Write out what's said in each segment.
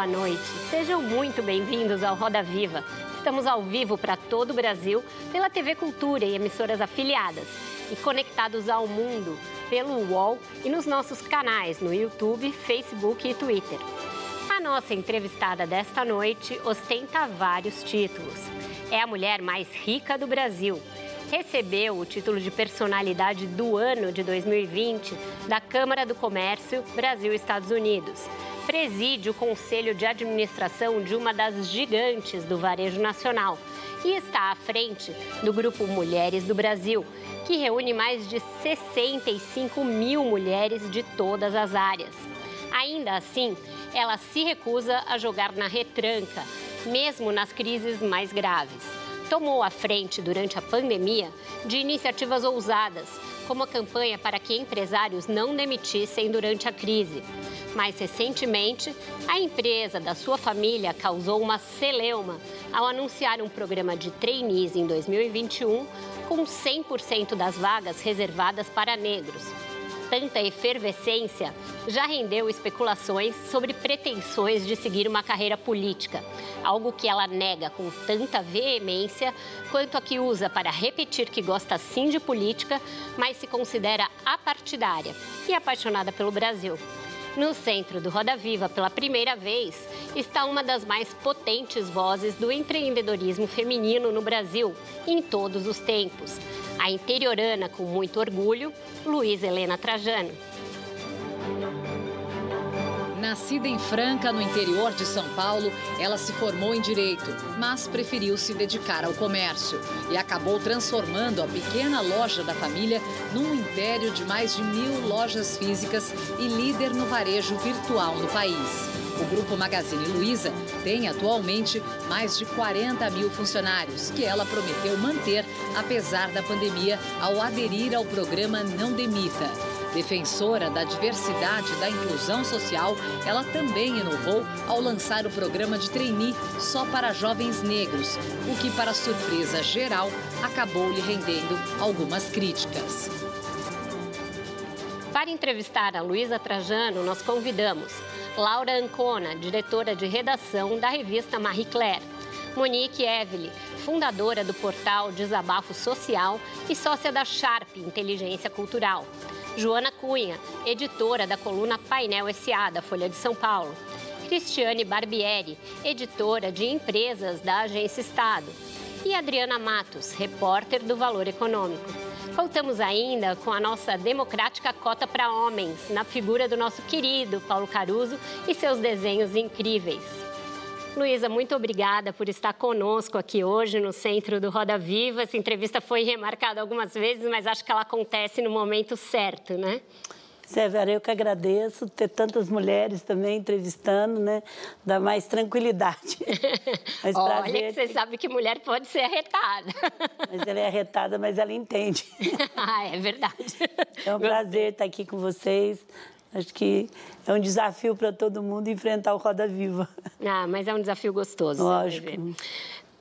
Boa noite. Sejam muito bem-vindos ao Roda Viva. Estamos ao vivo para todo o Brasil pela TV Cultura e emissoras afiliadas e conectados ao mundo pelo UOL e nos nossos canais no YouTube, Facebook e Twitter. A nossa entrevistada desta noite ostenta vários títulos. É a mulher mais rica do Brasil. Recebeu o título de personalidade do ano de 2020 da Câmara do Comércio Brasil-Estados Unidos preside o conselho de administração de uma das gigantes do varejo nacional e está à frente do grupo Mulheres do Brasil, que reúne mais de 65 mil mulheres de todas as áreas. Ainda assim, ela se recusa a jogar na retranca, mesmo nas crises mais graves. Tomou a frente durante a pandemia de iniciativas ousadas, como a campanha para que empresários não demitissem durante a crise. Mais recentemente, a empresa da sua família causou uma celeuma ao anunciar um programa de trainees em 2021 com 100% das vagas reservadas para negros. Tanta efervescência já rendeu especulações sobre pretensões de seguir uma carreira política, algo que ela nega com tanta veemência quanto a que usa para repetir que gosta sim de política, mas se considera apartidária e apaixonada pelo Brasil. No centro do Roda Viva, pela primeira vez, está uma das mais potentes vozes do empreendedorismo feminino no Brasil, em todos os tempos. A interiorana, com muito orgulho, Luiz Helena Trajano. Nascida em Franca, no interior de São Paulo, ela se formou em direito, mas preferiu se dedicar ao comércio e acabou transformando a pequena loja da família num império de mais de mil lojas físicas e líder no varejo virtual no país. O Grupo Magazine Luiza tem atualmente mais de 40 mil funcionários, que ela prometeu manter apesar da pandemia ao aderir ao programa Não Demita. Defensora da diversidade e da inclusão social, ela também inovou ao lançar o programa de trainee só para jovens negros, o que, para surpresa geral, acabou lhe rendendo algumas críticas. Para entrevistar a Luísa Trajano, nós convidamos Laura Ancona, diretora de redação da revista Marie Claire. Monique Evely, fundadora do portal Desabafo Social e sócia da Sharp Inteligência Cultural. Joana Cunha, editora da coluna Painel SA da Folha de São Paulo. Cristiane Barbieri, editora de empresas da Agência Estado. E Adriana Matos, repórter do Valor Econômico. Contamos ainda com a nossa democrática cota para homens, na figura do nosso querido Paulo Caruso e seus desenhos incríveis. Luísa, muito obrigada por estar conosco aqui hoje no centro do Roda Viva. Essa entrevista foi remarcada algumas vezes, mas acho que ela acontece no momento certo, né? Severa, eu que agradeço ter tantas mulheres também entrevistando, né? Dá mais tranquilidade. Mas Olha prazer... que você sabe que mulher pode ser arretada. Mas ela é arretada, mas ela entende. ah, é verdade. É um prazer estar aqui com vocês. Acho que é um desafio para todo mundo enfrentar o Roda Viva. Ah, mas é um desafio gostoso. Lógico.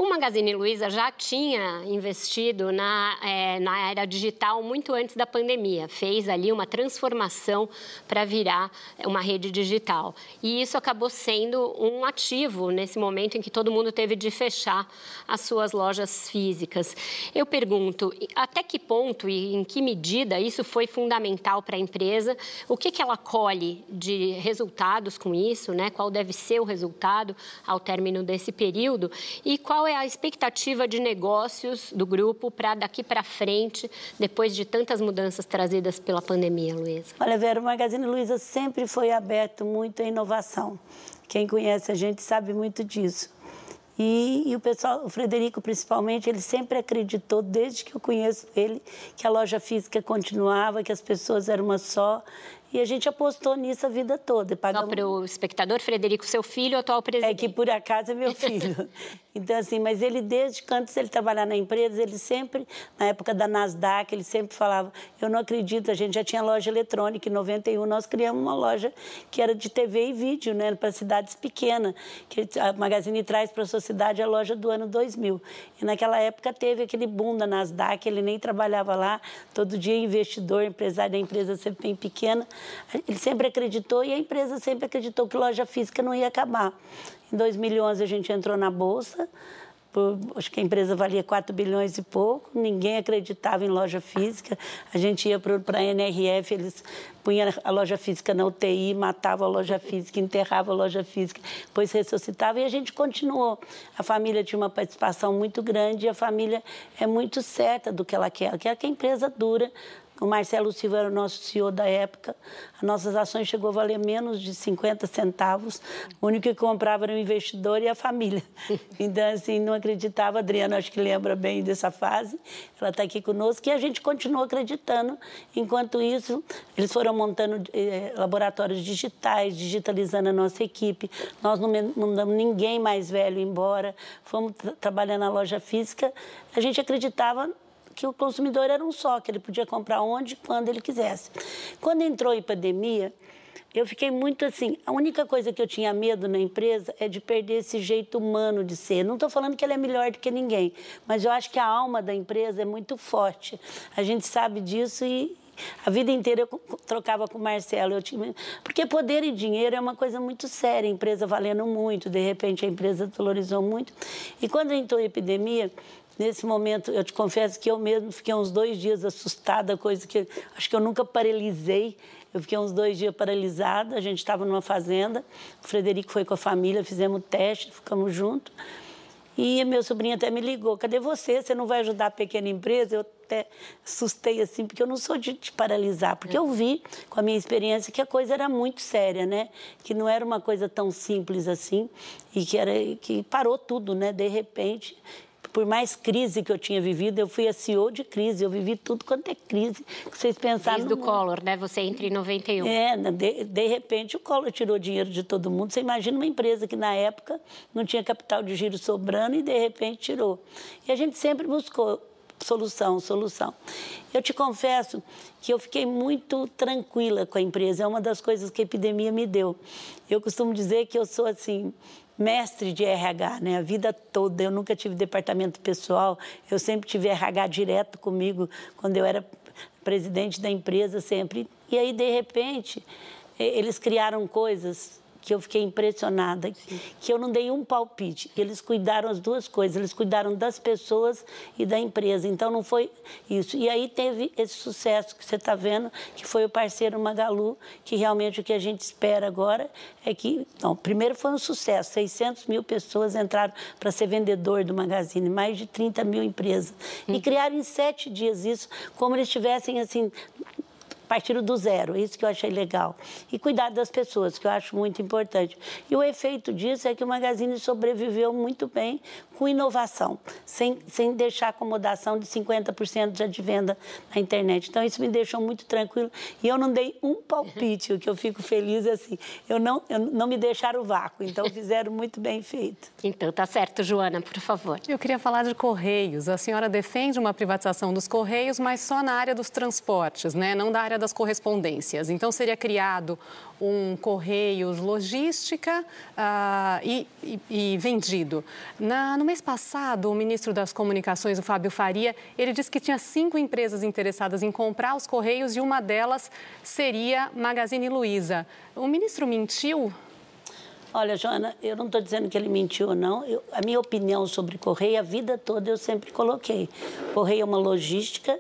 O Magazine Luiza já tinha investido na, é, na era digital muito antes da pandemia, fez ali uma transformação para virar uma rede digital. E isso acabou sendo um ativo nesse momento em que todo mundo teve de fechar as suas lojas físicas. Eu pergunto, até que ponto e em que medida isso foi fundamental para a empresa? O que, que ela colhe de resultados com isso? Né? Qual deve ser o resultado ao término desse período? E qual é a expectativa de negócios do grupo para daqui para frente, depois de tantas mudanças trazidas pela pandemia, Luísa? Olha, Vera, o Magazine Luiza sempre foi aberto muito à inovação. Quem conhece a gente sabe muito disso. E, e, o pessoal, o Frederico principalmente, ele sempre acreditou, desde que eu conheço ele, que a loja física continuava, que as pessoas eram uma só E a gente apostou nisso a vida toda. Pagamos... Só para o espectador, Frederico, seu filho, atual presidente. É que por acaso é meu filho. então, assim, mas ele, desde que antes ele trabalhar na empresa, ele sempre, na época da Nasdaq, ele sempre falava: Eu não acredito, a gente já tinha loja eletrônica. Em 91, nós criamos uma loja que era de TV e vídeo, né, para cidades pequenas. Que a Magazine traz para a sociedade a loja do ano 2000. E naquela época teve aquele boom da Nasdaq, ele nem trabalhava lá, todo dia investidor, empresário da empresa sempre bem pequena. Ele sempre acreditou e a empresa sempre acreditou que loja física não ia acabar. Em 2011 a gente entrou na bolsa, por, acho que a empresa valia 4 bilhões e pouco, ninguém acreditava em loja física. A gente ia para a NRF, eles punham a loja física na UTI, matavam a loja física, enterravam a loja física, depois ressuscitavam e a gente continuou. A família tinha uma participação muito grande e a família é muito certa do que ela quer. Ela quer que a empresa dura, o Marcelo Silva era o nosso CEO da época. As nossas ações chegou a valer menos de 50 centavos. O único que comprava era o investidor e a família. Então, assim, não acreditava. A Adriana, acho que lembra bem dessa fase. Ela está aqui conosco e a gente continuou acreditando. Enquanto isso, eles foram montando eh, laboratórios digitais, digitalizando a nossa equipe. Nós não mandamos ninguém mais velho embora. Fomos trabalhando na loja física. A gente acreditava que o consumidor era um só, que ele podia comprar onde, quando ele quisesse. Quando entrou a pandemia, eu fiquei muito assim. A única coisa que eu tinha medo na empresa é de perder esse jeito humano de ser. Não estou falando que ele é melhor do que ninguém, mas eu acho que a alma da empresa é muito forte. A gente sabe disso e, a vida inteira eu trocava com o Marcelo. Eu tinha... Porque poder e dinheiro é uma coisa muito séria, a empresa valendo muito, de repente a empresa valorizou muito. E quando entrou a epidemia, Nesse momento, eu te confesso que eu mesmo fiquei uns dois dias assustada, coisa que acho que eu nunca paralisei. Eu fiquei uns dois dias paralisada. A gente estava numa fazenda, o Frederico foi com a família, fizemos teste, ficamos juntos. E meu sobrinho até me ligou: cadê você? Você não vai ajudar a pequena empresa? Eu até assustei assim, porque eu não sou de te paralisar, porque eu vi com a minha experiência que a coisa era muito séria, né? Que não era uma coisa tão simples assim e que era que parou tudo, né? De repente por mais crise que eu tinha vivido, eu fui a CEO de crise, eu vivi tudo quanto é crise que vocês pensaram. Desde o Collor, né? Você entra em 91. É, de, de repente o Collor tirou dinheiro de todo mundo. Você imagina uma empresa que na época não tinha capital de giro sobrando e de repente tirou. E a gente sempre buscou solução, solução. Eu te confesso que eu fiquei muito tranquila com a empresa, é uma das coisas que a epidemia me deu. Eu costumo dizer que eu sou assim, mestre de RH, né? A vida toda. Eu nunca tive departamento pessoal, eu sempre tive RH direto comigo quando eu era presidente da empresa, sempre. E aí, de repente, eles criaram coisas que eu fiquei impressionada, Sim. que eu não dei um palpite. Eles cuidaram as duas coisas, eles cuidaram das pessoas e da empresa. Então não foi isso. E aí teve esse sucesso que você está vendo, que foi o parceiro Magalu, que realmente o que a gente espera agora é que, não, primeiro foi um sucesso, 600 mil pessoas entraram para ser vendedor do Magazine, mais de 30 mil empresas. E uhum. criaram em sete dias isso, como eles tivessem assim partiram do zero, isso que eu achei legal. E cuidar das pessoas, que eu acho muito importante. E o efeito disso é que o Magazine sobreviveu muito bem com inovação, sem, sem deixar acomodação de 50% de venda na internet. Então, isso me deixou muito tranquilo. E eu não dei um palpite, o que eu fico feliz é assim, eu não, eu não me deixaram vácuo, então fizeram muito bem feito. Então, tá certo, Joana, por favor. Eu queria falar de Correios. A senhora defende uma privatização dos Correios, mas só na área dos transportes, né? não da área das correspondências. Então, seria criado um Correios Logística uh, e, e, e, vendido. Na, no mês passado, o ministro das Comunicações, o Fábio Faria, ele disse que tinha cinco empresas interessadas em comprar os Correios e uma delas seria Magazine Luiza. O ministro mentiu? Olha, Joana, eu não estou dizendo que ele mentiu ou não. Eu, a minha opinião sobre Correio, a vida toda eu sempre coloquei. Correio é uma logística,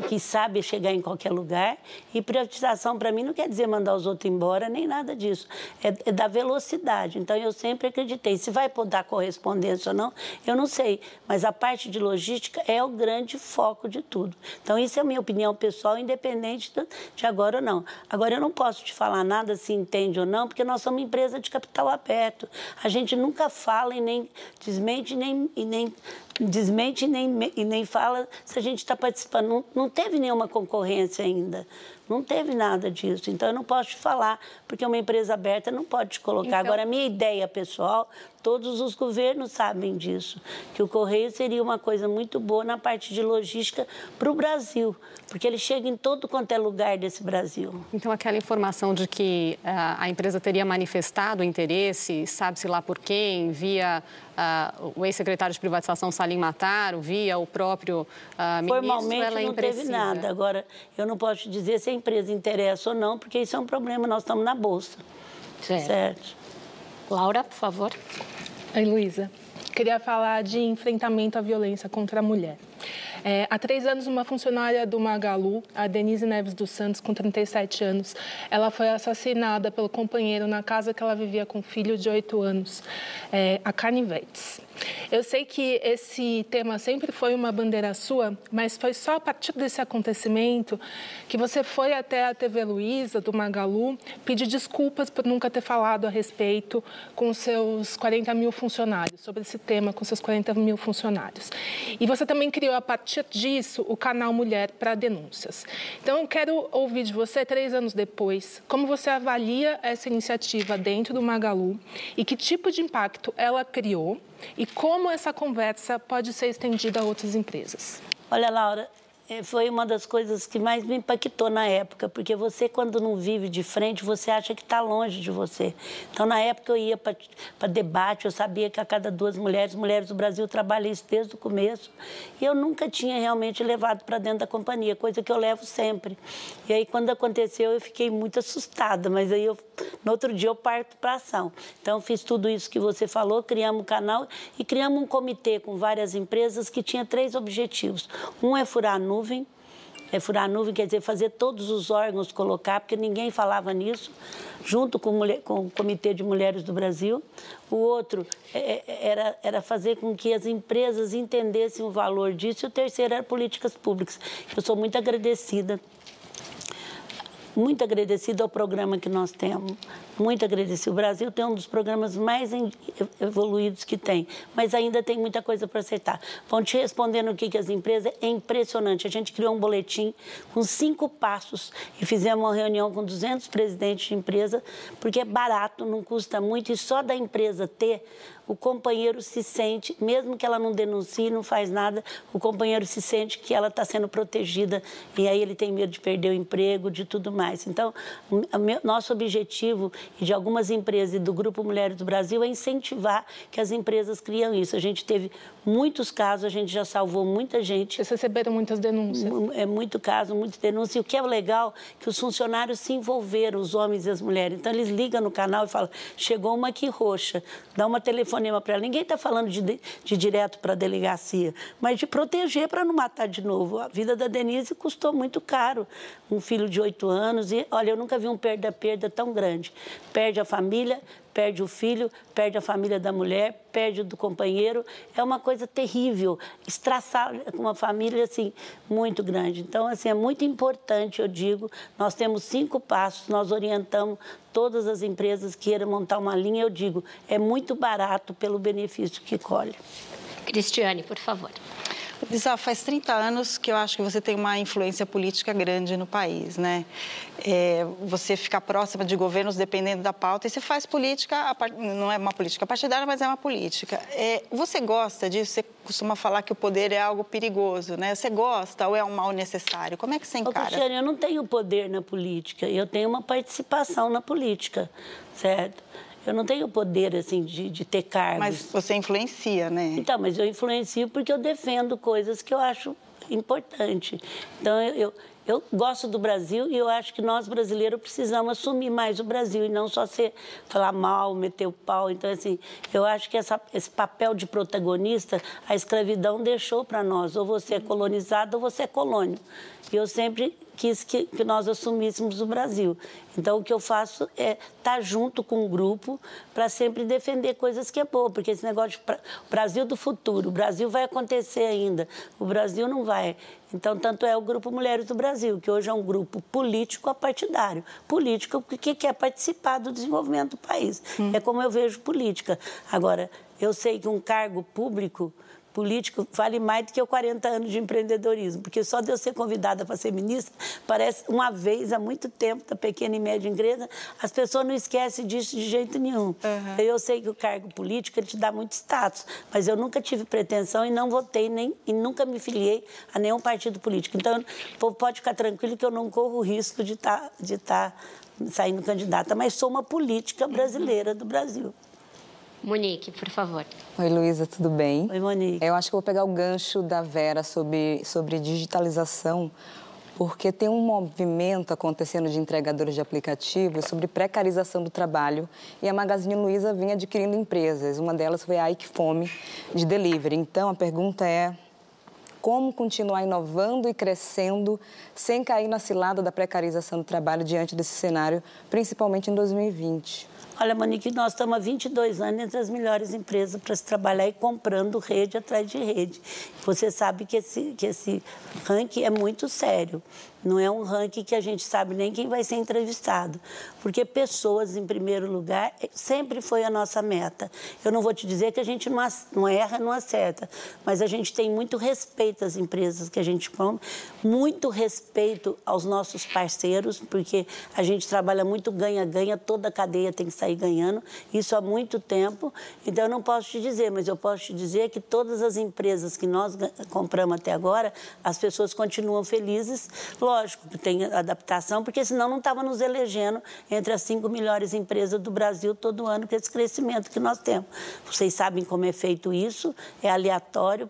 que sabe chegar em qualquer lugar. E privatização, para mim, não quer dizer mandar os outros embora, nem nada disso. É, é da velocidade. Então, eu sempre acreditei. Se vai dar correspondência ou não, eu não sei. Mas a parte de logística é o grande foco de tudo. Então, isso é a minha opinião pessoal, independente de agora ou não. Agora, eu não posso te falar nada se entende ou não, porque nós somos uma empresa de capital aberto. A gente nunca fala e nem desmente nem, e nem desmente nem, e nem fala se a gente está participando. Não, não teve nenhuma concorrência ainda. Não teve nada disso. Então, eu não posso te falar, porque uma empresa aberta não pode te colocar. Então... Agora, a minha ideia pessoal, todos os governos sabem disso, que o Correio seria uma coisa muito boa na parte de logística para o Brasil, porque ele chega em todo quanto é lugar desse Brasil. Então, aquela informação de que uh, a empresa teria manifestado interesse, sabe-se lá por quem, via uh, o ex-secretário de privatização Salim Mataro, via o próprio uh, ministro, Formalmente ela é não teve nada. Agora, eu não posso te dizer se a empresa interessa ou não, porque isso é um problema, nós estamos na Bolsa. Certo. certo. Laura, por favor. Oi, Luísa. Queria falar de enfrentamento à violência contra a mulher. É, há três anos, uma funcionária do Magalu, a Denise Neves dos Santos, com 37 anos, ela foi assassinada pelo companheiro na casa que ela vivia com um filho de 8 anos, é, a Canivetes. Eu sei que esse tema sempre foi uma bandeira sua, mas foi só a partir desse acontecimento que você foi até a TV Luiza, do Magalu, pedir desculpas por nunca ter falado a respeito com seus 40 mil funcionários, sobre esse tema com seus 40 mil funcionários. E você também criou, a partir disso, o canal Mulher para Denúncias. Então, eu quero ouvir de você, três anos depois, como você avalia essa iniciativa dentro do Magalu e que tipo de impacto ela criou e como essa conversa pode ser estendida a outras empresas. Olha, Laura, foi uma das coisas que mais me impactou na época, porque você, quando não vive de frente, você acha que está longe de você. Então, na época, eu ia para debate, eu sabia que a cada duas mulheres, mulheres do Brasil, trabalham isso desde o começo, e eu nunca tinha realmente levado para dentro da companhia, coisa que eu levo sempre. E aí, quando aconteceu, eu fiquei muito assustada, mas aí, eu, no outro dia, eu parto para ação. Então, fiz tudo isso que você falou, criamos um canal e criamos um comitê com várias empresas que tinha três objetivos. Um é furar a nuvem. É, furar a nuvem quer dizer fazer todos os órgãos colocar, porque ninguém falava nisso, junto com, mulher, com o Comitê de Mulheres do Brasil. O outro é, é, era, era fazer com que as empresas entendessem o valor disso. E o terceiro era políticas públicas. Eu sou muito agradecida muito agradecida ao programa que nós temos, muito agradecida. O Brasil tem um dos programas mais evoluídos que tem, mas ainda tem muita coisa para acertar. Vão te respondendo o que, que as empresas, é impressionante. A gente criou um boletim com cinco passos e fizemos uma reunião com 200 presidentes de empresa, porque é barato, não custa muito e só da empresa ter o companheiro se sente, mesmo que ela não denuncie, não faz nada, o companheiro se sente que ela está sendo protegida e aí ele tem medo de perder o emprego, de tudo mais. Então, nosso objetivo de algumas empresas e do Grupo Mulheres do Brasil é incentivar que as empresas criam isso. A gente teve muitos casos, a gente já salvou muita gente. Vocês receberam muitas denúncias? É muito caso, muitas denúncias. E o que é legal que os funcionários se envolveram, os homens e as mulheres. Então, eles ligam no canal e falam, chegou uma aqui roxa, dá uma telefone telefonema para ela. Ninguém está falando de, de direto para a delegacia, mas de proteger para não matar de novo. A vida da Denise custou muito caro. Um filho de oito anos e, olha, eu nunca vi um perda-perda tão grande. Perde a família, perde o filho, perde a família da mulher, perde o do companheiro. É uma coisa terrível, estraçar uma família assim muito grande. Então, assim, é muito importante, eu digo, nós temos cinco passos, nós orientamos todas as empresas que queiram montar uma linha, eu digo, é muito barato pelo benefício que colhe. Cristiane, por favor. Lisa, faz 30 anos que eu acho que você tem uma influência política grande no país, né? É, você fica próxima de governos dependendo da pauta e você faz política, não é uma política partidária, mas é uma política. É, você gosta disso? Você costuma falar que o poder é algo perigoso, né? Você gosta ou é um mal necessário? Como é que você encara? Ô, Cristiane, eu não tenho poder na política, eu tenho uma participação na política, certo? Eu não tenho poder, assim, de, de ter cargos. Mas você influencia, né? Então, mas eu influencio porque eu defendo coisas que eu acho importante. Então, eu, eu, eu gosto do Brasil e eu acho que nós brasileiros precisamos assumir mais o Brasil e não só ser falar mal, meter o pau. Então, assim, eu acho que essa, esse papel de protagonista a escravidão deixou para nós. Ou você é colonizado ou você é colônio. E eu sempre quis que, que nós assumíssemos o Brasil. Então, o que eu faço é estar tá junto com o grupo para sempre defender coisas que é boa, porque esse negócio de Brasil do futuro, o Brasil vai acontecer ainda, o Brasil não vai. Então, tanto é o Grupo Mulheres do Brasil, que hoje é um grupo político a partidário. Político que quer participar do desenvolvimento do país. Hum. É como eu vejo política. Agora, eu sei que um cargo público político vale mais do que eu 40 anos de empreendedorismo, porque só de eu ser convidada para ser ministra, parece uma vez há muito tempo, da pequena e média empresa, as pessoas não esquecem disso de jeito nenhum. Uhum. Eu sei que o cargo político ele te dá muito status, mas eu nunca tive pretensão e não votei nem e nunca me filiei a nenhum partido político. Então, o povo pode ficar tranquilo que eu não corro o risco de estar tá, de tá saindo candidata, mas sou uma política brasileira do Brasil. Monique, por favor. Oi, Luísa, tudo bem? Oi, Monique. Eu acho que vou pegar o gancho da Vera sobre, sobre digitalização, porque tem um movimento acontecendo de entregadores de aplicativos sobre precarização do trabalho e a Magazine Luiza vem adquirindo empresas. Uma delas foi a Ike Fome de delivery. Então, a pergunta é como continuar inovando e crescendo sem cair na cilada da precarização do trabalho diante desse cenário, principalmente em 2020? Olha, Monique, nós estamos há 22 anos entre as melhores empresas para se trabalhar e comprando rede atrás de rede. Você sabe que esse, que esse ranking é muito sério. Não é um ranking que a gente sabe nem quem vai ser entrevistado, porque pessoas, em primeiro lugar, sempre foi a nossa meta. Eu não vou te dizer que a gente não, não erra, não acerta, mas a gente tem muito respeito às empresas que a gente compra, muito respeito aos nossos parceiros, porque a gente trabalha muito ganha-ganha, toda a cadeia tem que sair ganhando, isso há muito tempo. Então, eu não posso te dizer, mas eu posso te dizer que todas as empresas que nós compramos até agora, as pessoas continuam felizes lógico tem adaptação, porque senão não estava nos elegendo entre as cinco melhores empresas do Brasil todo ano com esse crescimento que nós temos. Vocês sabem como é feito isso, é aleatório,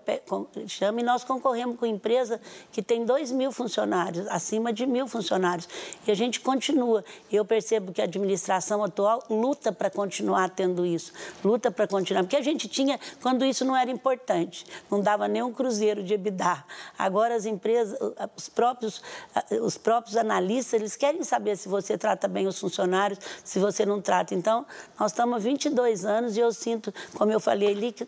chama, e nós concorremos com empresa que tem dois mil funcionários, acima de mil funcionários. E a gente continua. Eu percebo que a administração atual luta para continuar tendo isso, luta para continuar, porque a gente tinha quando isso não era importante, não dava nem um cruzeiro de EBITDA. Agora as empresas, os próprios os próprios analistas, eles querem saber se você trata bem os funcionários, se você não trata. Então, nós estamos há 22 anos e eu sinto, como eu falei ali, que,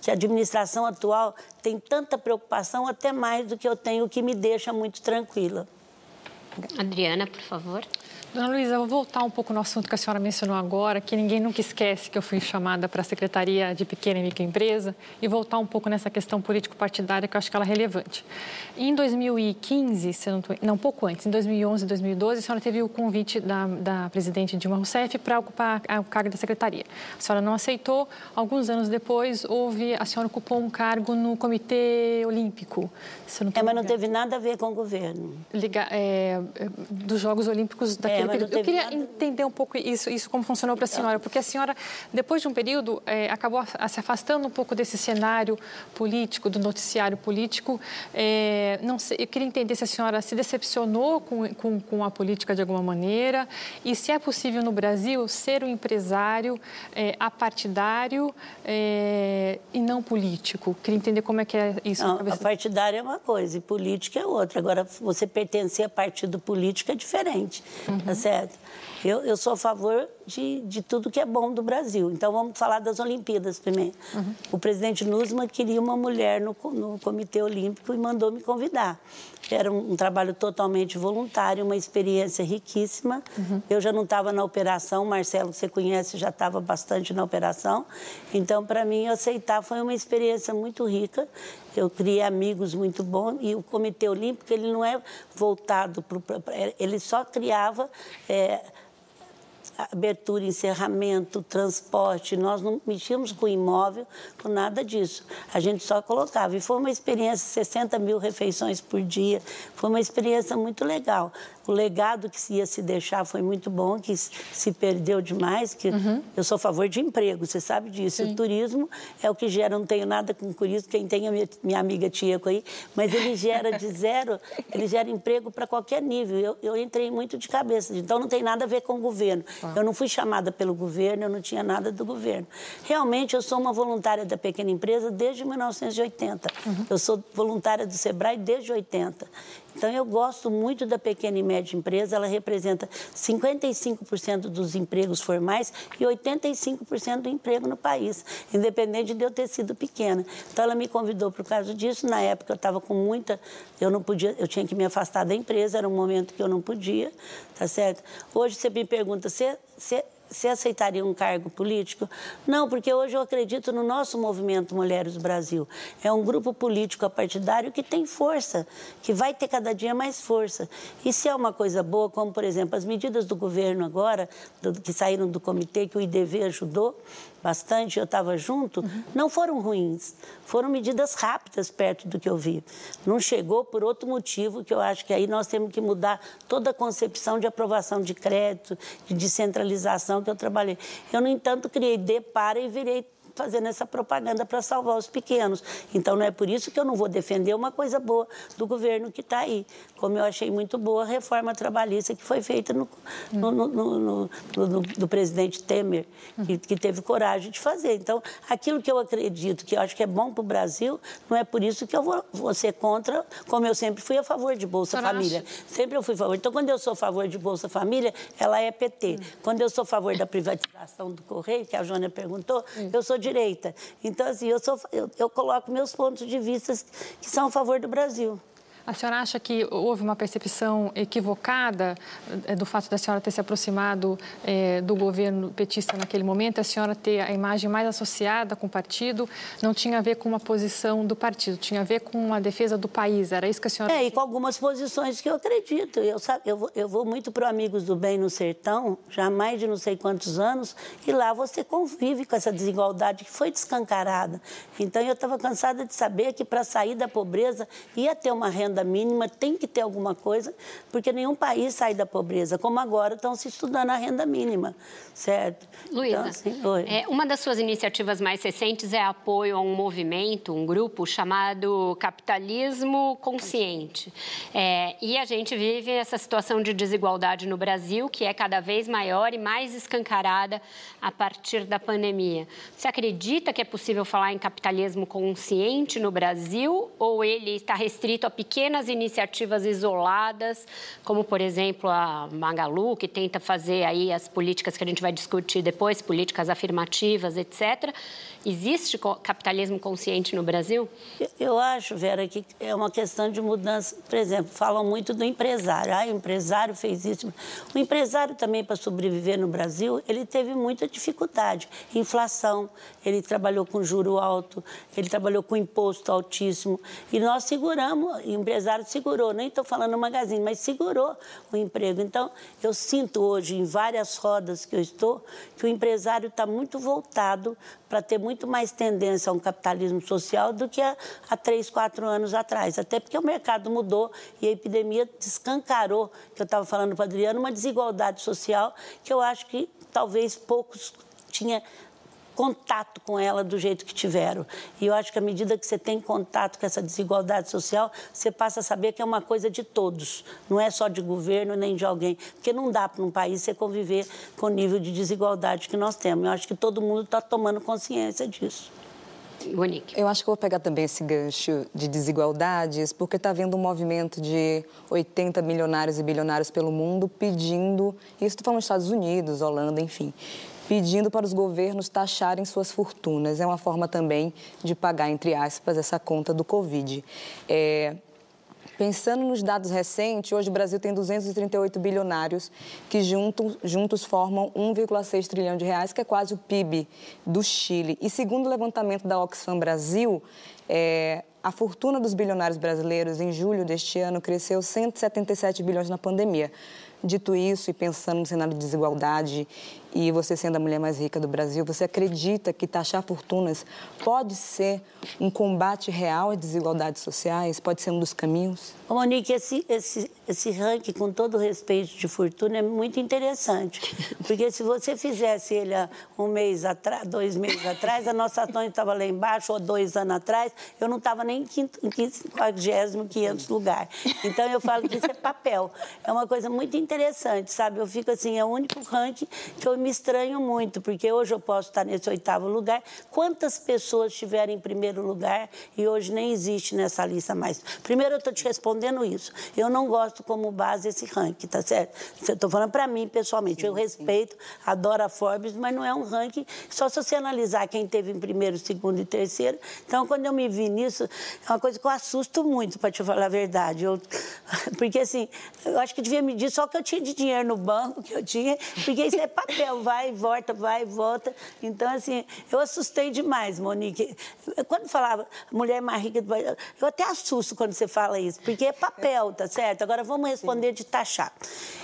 que a administração atual tem tanta preocupação, até mais do que eu tenho, o que me deixa muito tranquila. Adriana, por favor. Dona Luísa, vou voltar um pouco no assunto que a senhora mencionou agora, que ninguém nunca esquece que eu fui chamada para a Secretaria de Pequena e Microempresa, e voltar um pouco nessa questão político-partidária, que eu acho que ela é relevante. Em 2015, se não, não, pouco antes, em 2011 e 2012, a senhora teve o convite da, da presidente Dilma Rousseff para ocupar o cargo da Secretaria. A senhora não aceitou. Alguns anos depois, houve, a senhora ocupou um cargo no Comitê Olímpico. Se não é, mas não teve nada a ver com o governo. Liga, é, dos Jogos Olímpicos daquele é, período. Eu queria nada... entender um pouco isso, isso como funcionou para a senhora, porque a senhora, depois de um período, é, acabou se afastando um pouco desse cenário político, do noticiário político. É, não sei, eu queria entender se a senhora se decepcionou com, com, com, a política de alguma maneira e se é possível no Brasil ser um empresário é, apartidário é, e não político. Queria entender como é que é isso. Não, a partidária é uma coisa e política é outra. Agora, você pertencer a partido político é diferente. Uhum. Tá certo? Eu, eu sou a favor de, de tudo que é bom do Brasil. Então, vamos falar das Olimpíadas primeiro. Uhum. O presidente Nusma queria uma mulher no, no Comitê Olímpico e mandou me convidar. Era um, um trabalho totalmente voluntário, uma experiência riquíssima. Uhum. Eu já não estava na operação, Marcelo, que você conhece, já estava bastante na operação. Então, para mim, aceitar foi uma experiência muito rica. Eu criei amigos muito bons e o Comitê Olímpico ele não é voltado para ele só criava é, abertura, encerramento, transporte. Nós não mexíamos com imóvel, com nada disso. A gente só colocava. E foi uma experiência, 60 mil refeições por dia. Foi uma experiência muito legal o legado que se ia se deixar foi muito bom, que se perdeu demais, que uhum. eu sou a favor de emprego, você sabe disso. Sim. O turismo é o que gera, não tenho nada com turismo, quem tem a minha, minha amiga Tiaco aí, mas ele gera de zero, ele gera emprego para qualquer nível. Eu, eu, entrei muito de cabeça, então não tem nada a ver com o governo. Ah. Eu não fui chamada pelo governo, eu não tinha nada do governo. Realmente, eu sou uma voluntária da pequena empresa desde 1980. Uhum. Eu sou voluntária do Sebrae desde 80. Então, eu gosto muito da pequena e média empresa, ela representa 55% dos empregos formais e 85% do emprego no país, independente de eu ter sido pequena. Então, ela me convidou por causa disso. Na época, eu estava com muita. Eu não podia, eu tinha que me afastar da empresa, era um momento que eu não podia, tá certo? Hoje, você me pergunta, você, você aceitaria um cargo político? Não, porque hoje eu acredito no nosso movimento Mulheres do Brasil. É um grupo político partidário que tem força, que vai ter cada dia mais força. E se é uma coisa boa, como, por exemplo, as medidas do governo agora, do, que saíram do comitê, que o IDV ajudou, bastante, eu estava junto, uhum. não foram ruins. Foram medidas rápidas perto do que eu vi. Não chegou por outro motivo, que eu acho que aí nós temos que mudar toda a concepção de aprovação de crédito, de descentralização que eu trabalhei. Eu, no entanto, criei Depara e virei fazendo essa propaganda para salvar os pequenos. Então, não é por isso que eu não vou defender uma coisa boa do governo que está aí. Como eu achei muito boa a reforma trabalhista que foi feita no, no, no, no do presidente Temer, que, que, teve coragem de fazer. Então, aquilo que eu acredito, que eu acho que é bom para o Brasil, não é por isso que eu vou, vou ser contra, como eu sempre fui a favor de Bolsa Família. Acha? Sempre eu fui a favor. Então, quando eu sou a favor de Bolsa Família, ela é PT. Hum. Quando eu sou a favor da privatização do Correio, que a Jônia perguntou, hum. eu sou direita. Então, assim, eu, sou, eu, eu coloco meus pontos de vista que são a favor do Brasil. A senhora acha que houve uma percepção equivocada eh, do fato da senhora ter se aproximado é, do governo petista naquele momento, a senhora ter a imagem mais associada com o partido, não tinha a ver com uma posição do partido, tinha a ver com uma defesa do país, era isso que a senhora... É, e com algumas posições que eu acredito. Eu, sabe, eu, vou, eu vou muito para Amigos do Bem no Sertão, já mais de não sei quantos anos, e lá você convive com essa desigualdade que foi descancarada. Então, eu estava cansada de saber que para sair da pobreza ia ter uma renda renda mínima, tem que ter alguma coisa, porque nenhum país sai da pobreza, como agora estão se estudando a renda mínima, certo? Luísa, então, assim, é, uma das suas iniciativas mais recentes é apoio a um movimento, um grupo chamado Capitalismo Consciente. É, e a gente vive essa situação de desigualdade no Brasil, que é cada vez maior e mais escancarada a partir da pandemia. Você acredita que é possível falar em capitalismo consciente no Brasil ou ele está restrito a pequenas pequenas iniciativas isoladas, como por exemplo a Magalu, que tenta fazer aí as políticas que a gente vai discutir depois, políticas afirmativas, etc. Existe capitalismo consciente no Brasil? Eu acho, Vera, que é uma questão de mudança. Por exemplo, falam muito do empresário. Ah, o empresário fez isso. O empresário também, para sobreviver no Brasil, ele teve muita dificuldade. Inflação, ele trabalhou com juro alto, ele trabalhou com imposto altíssimo. E nós seguramos, o empresário segurou, nem estou falando no magazine, mas segurou o emprego. Então, eu sinto hoje, em várias rodas que eu estou, que o empresário está muito voltado para ter muito mais tendência a um capitalismo social do que há, três, quatro anos atrás. Até porque o mercado mudou e a epidemia descancarou, que eu estava falando para Adriano, uma desigualdade social que eu acho que talvez poucos tinham contato com ela do jeito que tiveram. E eu acho que à medida que você tem contato com essa desigualdade social, você passa a saber que é uma coisa de todos, não é só de governo nem de alguém. Porque não dá para um país você conviver com o nível de desigualdade que nós temos. Eu acho que todo mundo está tomando consciência disso. Monique. Eu acho que vou pegar também esse gancho de desigualdades, porque está havendo um movimento de 80 milionários e bilionários pelo mundo pedindo, isso estou falando dos Estados Unidos, Holanda, enfim, pedindo para os governos taxarem suas fortunas. É uma forma também de pagar, entre aspas, essa conta do Covid. É, Pensando nos dados recentes, hoje o Brasil tem 238 bilionários que juntos, juntos formam 1,6 trilhão de reais, que é quase o PIB do Chile. E segundo o levantamento da Oxfam Brasil, é, a fortuna dos bilionários brasileiros em julho deste ano cresceu 177 bilhões na pandemia. Dito isso, e pensando no cenário de desigualdade e você sendo a mulher mais rica do Brasil, você acredita que taxar fortunas pode ser um combate real às desigualdades sociais? Pode ser um dos caminhos? Ô Monique, esse, esse, esse ranking, com todo respeito de fortuna, é muito interessante. Porque se você fizesse ele um mês atrás, dois meses atrás, a nossa Tônia estava lá embaixo, ou dois anos atrás, eu não estava nem em 40, 500 lugar. Então, eu falo que isso é papel. É uma coisa muito interessante, sabe? Eu fico assim, é o único ranking que eu me estranho muito, porque hoje eu posso estar nesse oitavo lugar. Quantas pessoas estiveram em primeiro lugar e hoje nem existe nessa lista mais? Primeiro, eu estou te respondendo isso. Eu não gosto como base esse ranking, tá certo? Estou falando para mim, pessoalmente. Sim, eu respeito, sim. adoro a Forbes, mas não é um ranking só se você analisar quem teve em primeiro, segundo e terceiro. Então, quando eu me vi nisso, é uma coisa que eu assusto muito, para te falar a verdade. Eu, porque, assim, eu acho que devia medir só o que eu tinha de dinheiro no banco, que eu tinha, porque isso é papel vai e volta, vai e volta. Então, assim, eu assustei demais, Monique. Quando falava mulher mais rica do eu até assusto quando você fala isso, porque é papel, tá certo? Agora vamos responder de taxar.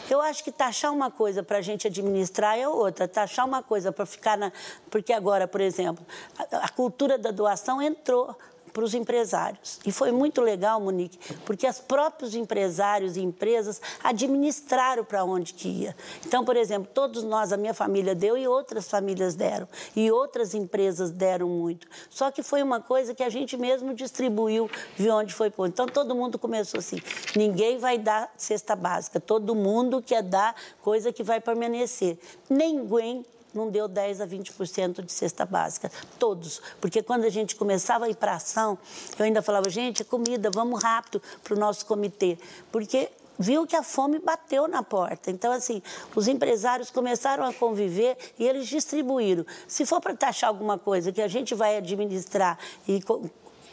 Eu acho que taxar uma coisa para a gente administrar é outra. Taxar uma coisa para ficar na. Porque agora, por exemplo, a cultura da doação entrou para os empresários. E foi muito legal, Monique, porque os próprios empresários e empresas administraram para onde que ia. Então, por exemplo, todos nós, a minha família deu e outras famílias deram. E outras empresas deram muito. Só que foi uma coisa que a gente mesmo distribuiu, viu onde foi pôr. Então, todo mundo começou assim, ninguém vai dar cesta básica, todo mundo quer dar coisa que vai permanecer. Ninguém não deu 10 a 20% de cesta básica. Todos. Porque quando a gente começava a ir para ação, eu ainda falava, gente, é comida, vamos rápido para o nosso comitê. Porque viu que a fome bateu na porta. Então, assim, os empresários começaram a conviver e eles distribuíram. Se for para taxar alguma coisa que a gente vai administrar e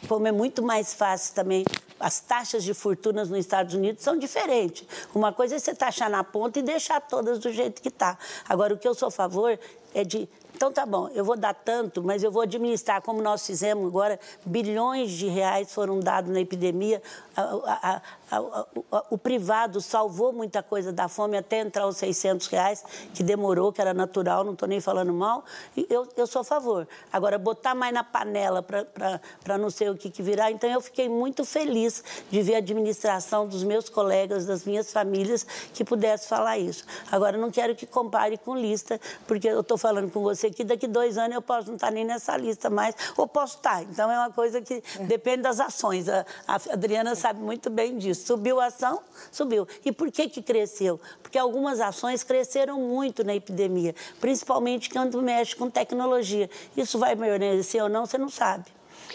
como é muito mais fácil também, as taxas de fortunas nos Estados Unidos são diferentes. Uma coisa é você taxar na ponta e deixar todas do jeito que está. Agora, o que eu sou a favor é de então tá bom, eu vou dar tanto, mas eu vou administrar, como nós fizemos agora, bilhões de reais foram dados na epidemia. A, a, o privado salvou muita coisa da fome até entrar os 600 reais, que demorou, que era natural, não estou nem falando mal. Eu, eu sou a favor. Agora, botar mais na panela para não sei o que, que virar. Então, eu fiquei muito feliz de ver a administração dos meus colegas, das minhas famílias, que pudesse falar isso. Agora, não quero que compare com lista, porque eu estou falando com você que daqui dois anos eu posso não estar nem nessa lista mais, ou posso estar. Então, é uma coisa que depende das ações. A, a Adriana sabe muito bem disso. Subiu a ação, subiu. E por que, que cresceu? Porque algumas ações cresceram muito na epidemia, principalmente quando mexe com tecnologia. Isso vai permanecer ou não, você não sabe.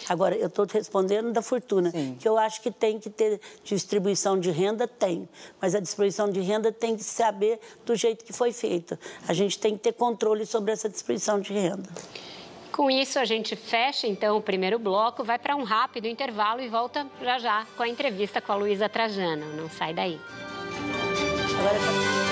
Agora, eu estou respondendo da fortuna, Sim. que eu acho que tem que ter distribuição de renda, tem. Mas a distribuição de renda tem que saber do jeito que foi feita. A gente tem que ter controle sobre essa distribuição de renda. Com isso, a gente fecha então o primeiro bloco, vai para um rápido intervalo e volta já já com a entrevista com a Luísa Trajano. Não sai daí. Agora...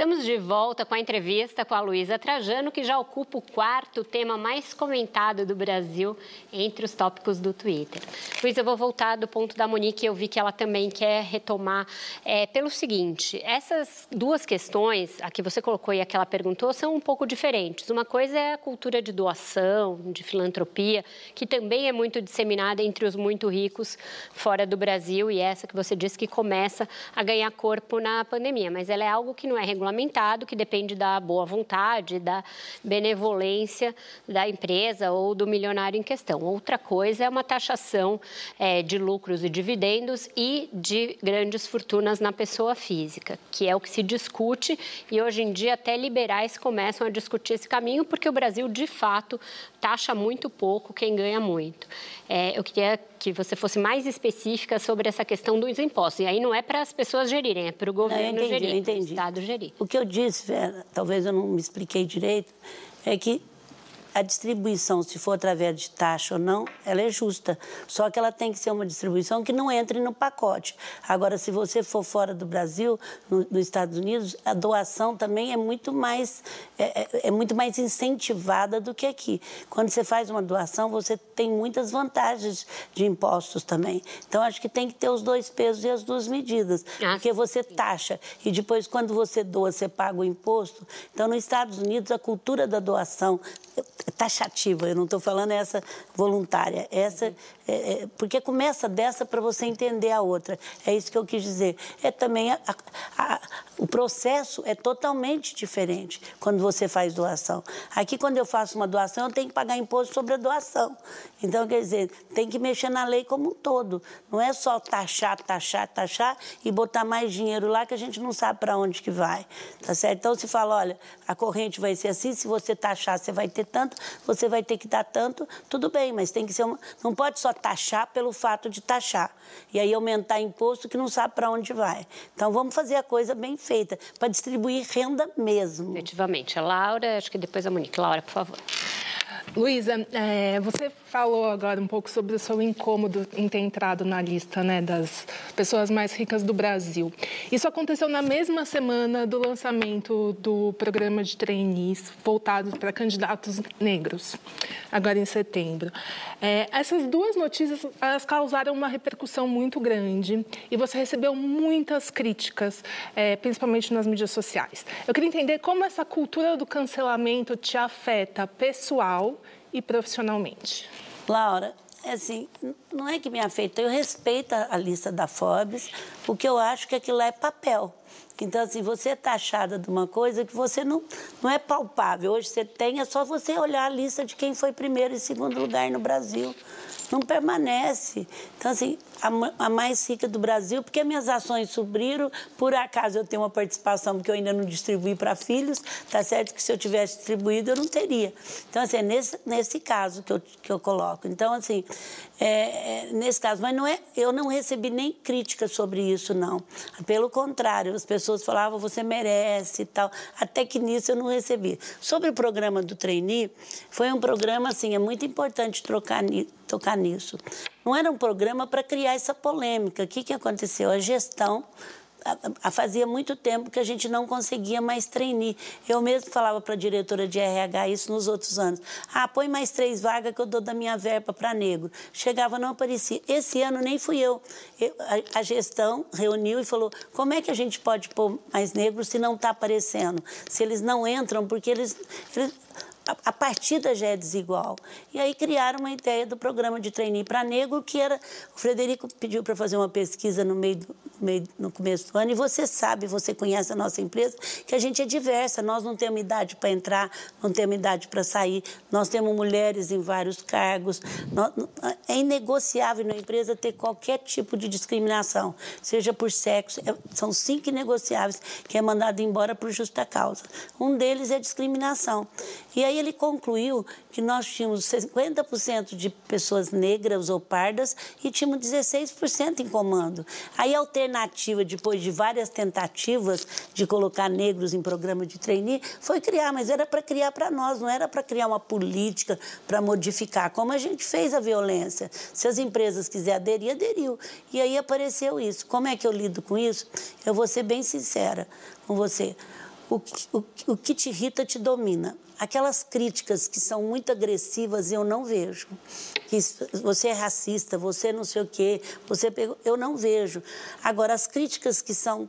Estamos de volta com a entrevista com a Luísa Trajano, que já ocupa o quarto tema mais comentado do Brasil entre os tópicos do Twitter. Luísa, eu vou voltar do ponto da Monique, eu vi que ela também quer retomar é, pelo seguinte: essas duas questões, a que você colocou e a que ela perguntou, são um pouco diferentes. Uma coisa é a cultura de doação, de filantropia, que também é muito disseminada entre os muito ricos fora do Brasil, e essa que você disse que começa a ganhar corpo na pandemia, mas ela é algo que não é regular regulamentado, que depende da boa vontade, da benevolência da empresa ou do milionário em questão. Outra coisa é uma taxação é, de lucros e dividendos e de grandes fortunas na pessoa física, que é o que se discute e hoje em dia até liberais começam a discutir esse caminho, porque o Brasil, de fato, taxa muito pouco quem ganha muito. É, eu queria que você fosse mais específica sobre essa questão dos impostos. E aí não é para as pessoas gerirem, é para o governo não, entendi, gerir, para o Estado gerir. O que eu disse, Vera, talvez eu não me expliquei direito, é que a distribuição, se for através de taxa ou não, ela é justa. Só que ela tem que ser uma distribuição que não entre no pacote. Agora, se você for fora do Brasil, no, nos Estados Unidos, a doação também é muito mais é, é, é, muito mais incentivada do que aqui. Quando você faz uma doação, você tem muitas vantagens de impostos também. Então, acho que tem que ter os dois pesos e as duas medidas, ah, porque você taxa e depois quando você doa, você paga o imposto. Então, nos Estados Unidos, a cultura da doação taxativa, eu não estou falando essa voluntária, essa é, é, porque começa dessa para você entender a outra. É isso que eu quis dizer. É também a, a, a, o processo é totalmente diferente quando você faz doação. Aqui, quando eu faço uma doação, eu tenho que pagar imposto sobre a doação. Então, quer dizer, tem que mexer na lei como um todo. Não é só taxar, taxar, taxar e botar mais dinheiro lá que a gente não sabe para onde que vai. Tá certo? Então, se fala, olha, a corrente vai ser assim, se você taxar, você vai ter tanto, você vai ter que dar tanto, tudo bem, mas tem que ser uma... Não pode só taxar pelo fato de taxar. E aí aumentar imposto que não sabe para onde vai. Então vamos fazer a coisa bem feita, para distribuir renda mesmo. Efetivamente. A Laura, acho que depois a Monique. Laura, por favor. Luísa, é, você falou agora um pouco sobre o seu incômodo em ter entrado na lista né, das pessoas mais ricas do Brasil. Isso aconteceu na mesma semana do lançamento do programa de trainees voltado para candidatos negros, agora em setembro. É, essas duas notícias elas causaram uma repercussão muito grande e você recebeu muitas críticas, é, principalmente nas mídias sociais. Eu queria entender como essa cultura do cancelamento te afeta pessoal e profissionalmente? Laura, é assim, não é que me afeta, eu respeito a lista da Forbes, o que eu acho que aquilo é papel. Então, assim, você é taxada de uma coisa que você não, não é palpável. Hoje você tem, é só você olhar a lista de quem foi primeiro e segundo lugar no Brasil não permanece. Então, assim, a, a, mais rica do Brasil, porque minhas ações subiram, por acaso eu tenho uma participação porque eu ainda não distribuí para filhos, tá certo que se eu tivesse distribuído eu não teria. Então, assim, é nesse, nesse caso que eu, que eu coloco. Então, assim, é, é, nesse caso, mas não é, eu não recebi nem crítica sobre isso, não. Pelo contrário, as pessoas falavam, você merece e tal. Até que nisso eu não recebi. Sobre o programa do trainee, foi um programa, assim, é muito importante trocar tocar nisso. Não era um programa para criar essa polêmica. O que, que aconteceu? A gestão fazia muito tempo que a gente não conseguia mais treinar. Eu mesmo falava para a diretora de RH isso nos outros anos. Ah, põe mais três vagas que eu dou da minha verba para negro. Chegava, não aparecia. Esse ano nem fui eu. eu a, a, gestão reuniu e falou: como é que a gente pode pôr mais negros se não está aparecendo? Se eles não entram, porque eles, eles a partida já é desigual. E aí criaram uma ideia do programa de trainee para negro, que era. O Frederico pediu para fazer uma pesquisa no meio, do, meio no começo do ano, e você sabe, você conhece a nossa empresa, que a gente é diversa. Nós não temos idade para entrar, não temos idade para sair, nós temos mulheres em vários cargos. é inegociável na empresa ter qualquer tipo de discriminação, seja por sexo. É, são cinco inegociáveis que é mandado embora por justa causa. Um deles é discriminação. E aí ele concluiu que nós tínhamos 50% de pessoas negras ou pardas e tínhamos 16% em comando. Aí a alternativa, depois de várias tentativas de colocar negros em programa de trainee, foi criar, mas era para criar para nós, não era para criar uma política para modificar, como a gente fez a violência. Se as empresas quiserem aderir, aderiu. E aí apareceu isso. Como é que eu lido com isso? Eu vou ser bem sincera com você. O, o, o que te irrita te domina aquelas críticas que são muito agressivas eu não vejo. Que você é racista, você não sei o quê, você eu não vejo. Agora as críticas que são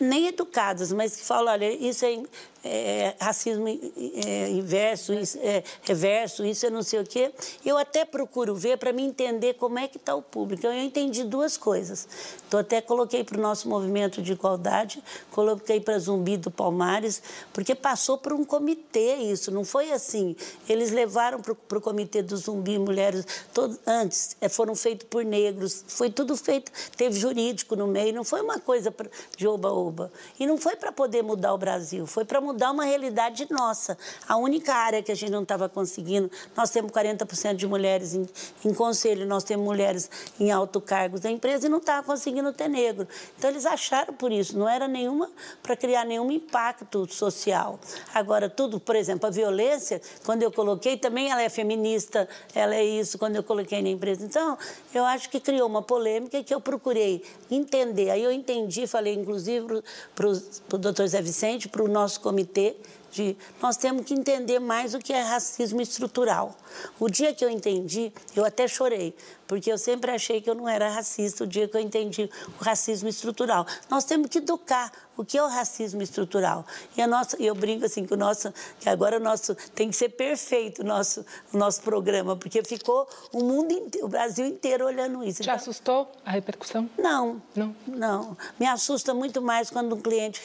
nem educadas, mas que falam, olha, isso é, é, racismo é, inverso, é reverso, isso é não sei o quê. Eu até procuro ver para me entender como é que está o público. Eu entendi duas coisas. Então, até coloquei para o nosso movimento de igualdade, coloquei para Zumbi do Palmares, porque passou por um comitê isso, não foi assim. Eles levaram para o comitê do Zumbi mulheres, todo, antes, é, foram feitos por negros, foi tudo feito, teve jurídico no meio, não foi uma coisa de oba-oba. E não foi para poder mudar o Brasil, foi para mudar uma realidade nossa. A única área que a gente não estava conseguindo, nós temos 40% de mulheres em, em, conselho, nós temos mulheres em alto cargos da empresa e não estava conseguindo ter negro. Então eles acharam por isso, não era nenhuma para criar nenhum impacto social. Agora, tudo, por exemplo, a violência, quando eu coloquei, também ela é feminista, ela é isso, quando eu coloquei na empresa. Então, eu acho que criou uma polêmica que eu procurei entender. Aí eu entendi, falei inclusive para o doutor Zé Vicente, para o nosso comitê comitê de nós temos que entender mais o que é racismo estrutural. O dia que eu entendi, eu até chorei, porque eu sempre achei que eu não era racista o dia que eu entendi o racismo estrutural. Nós temos que educar o que é o racismo estrutural. E a nossa, eu brinco assim que o nosso, que agora o nosso tem que ser perfeito o nosso, o nosso programa, porque ficou o mundo inteiro, o Brasil inteiro olhando isso. Te então, assustou a repercussão? Não, não, não. Me assusta muito mais quando um cliente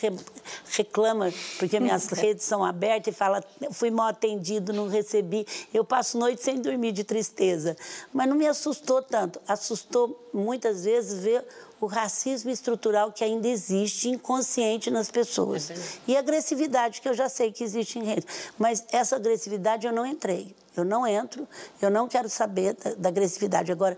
reclama porque minhas redes são abertas e fala, fui mal atendido, não recebi. Eu passo noite sem dormir de tristeza. Mas não me assustou tanto. Assustou muitas vezes ver o racismo estrutural que ainda existe inconsciente nas pessoas. É e a agressividade, que eu já sei que existe em rede. Mas essa agressividade eu não entrei. Eu não entro, eu não quero saber da, da agressividade. Agora,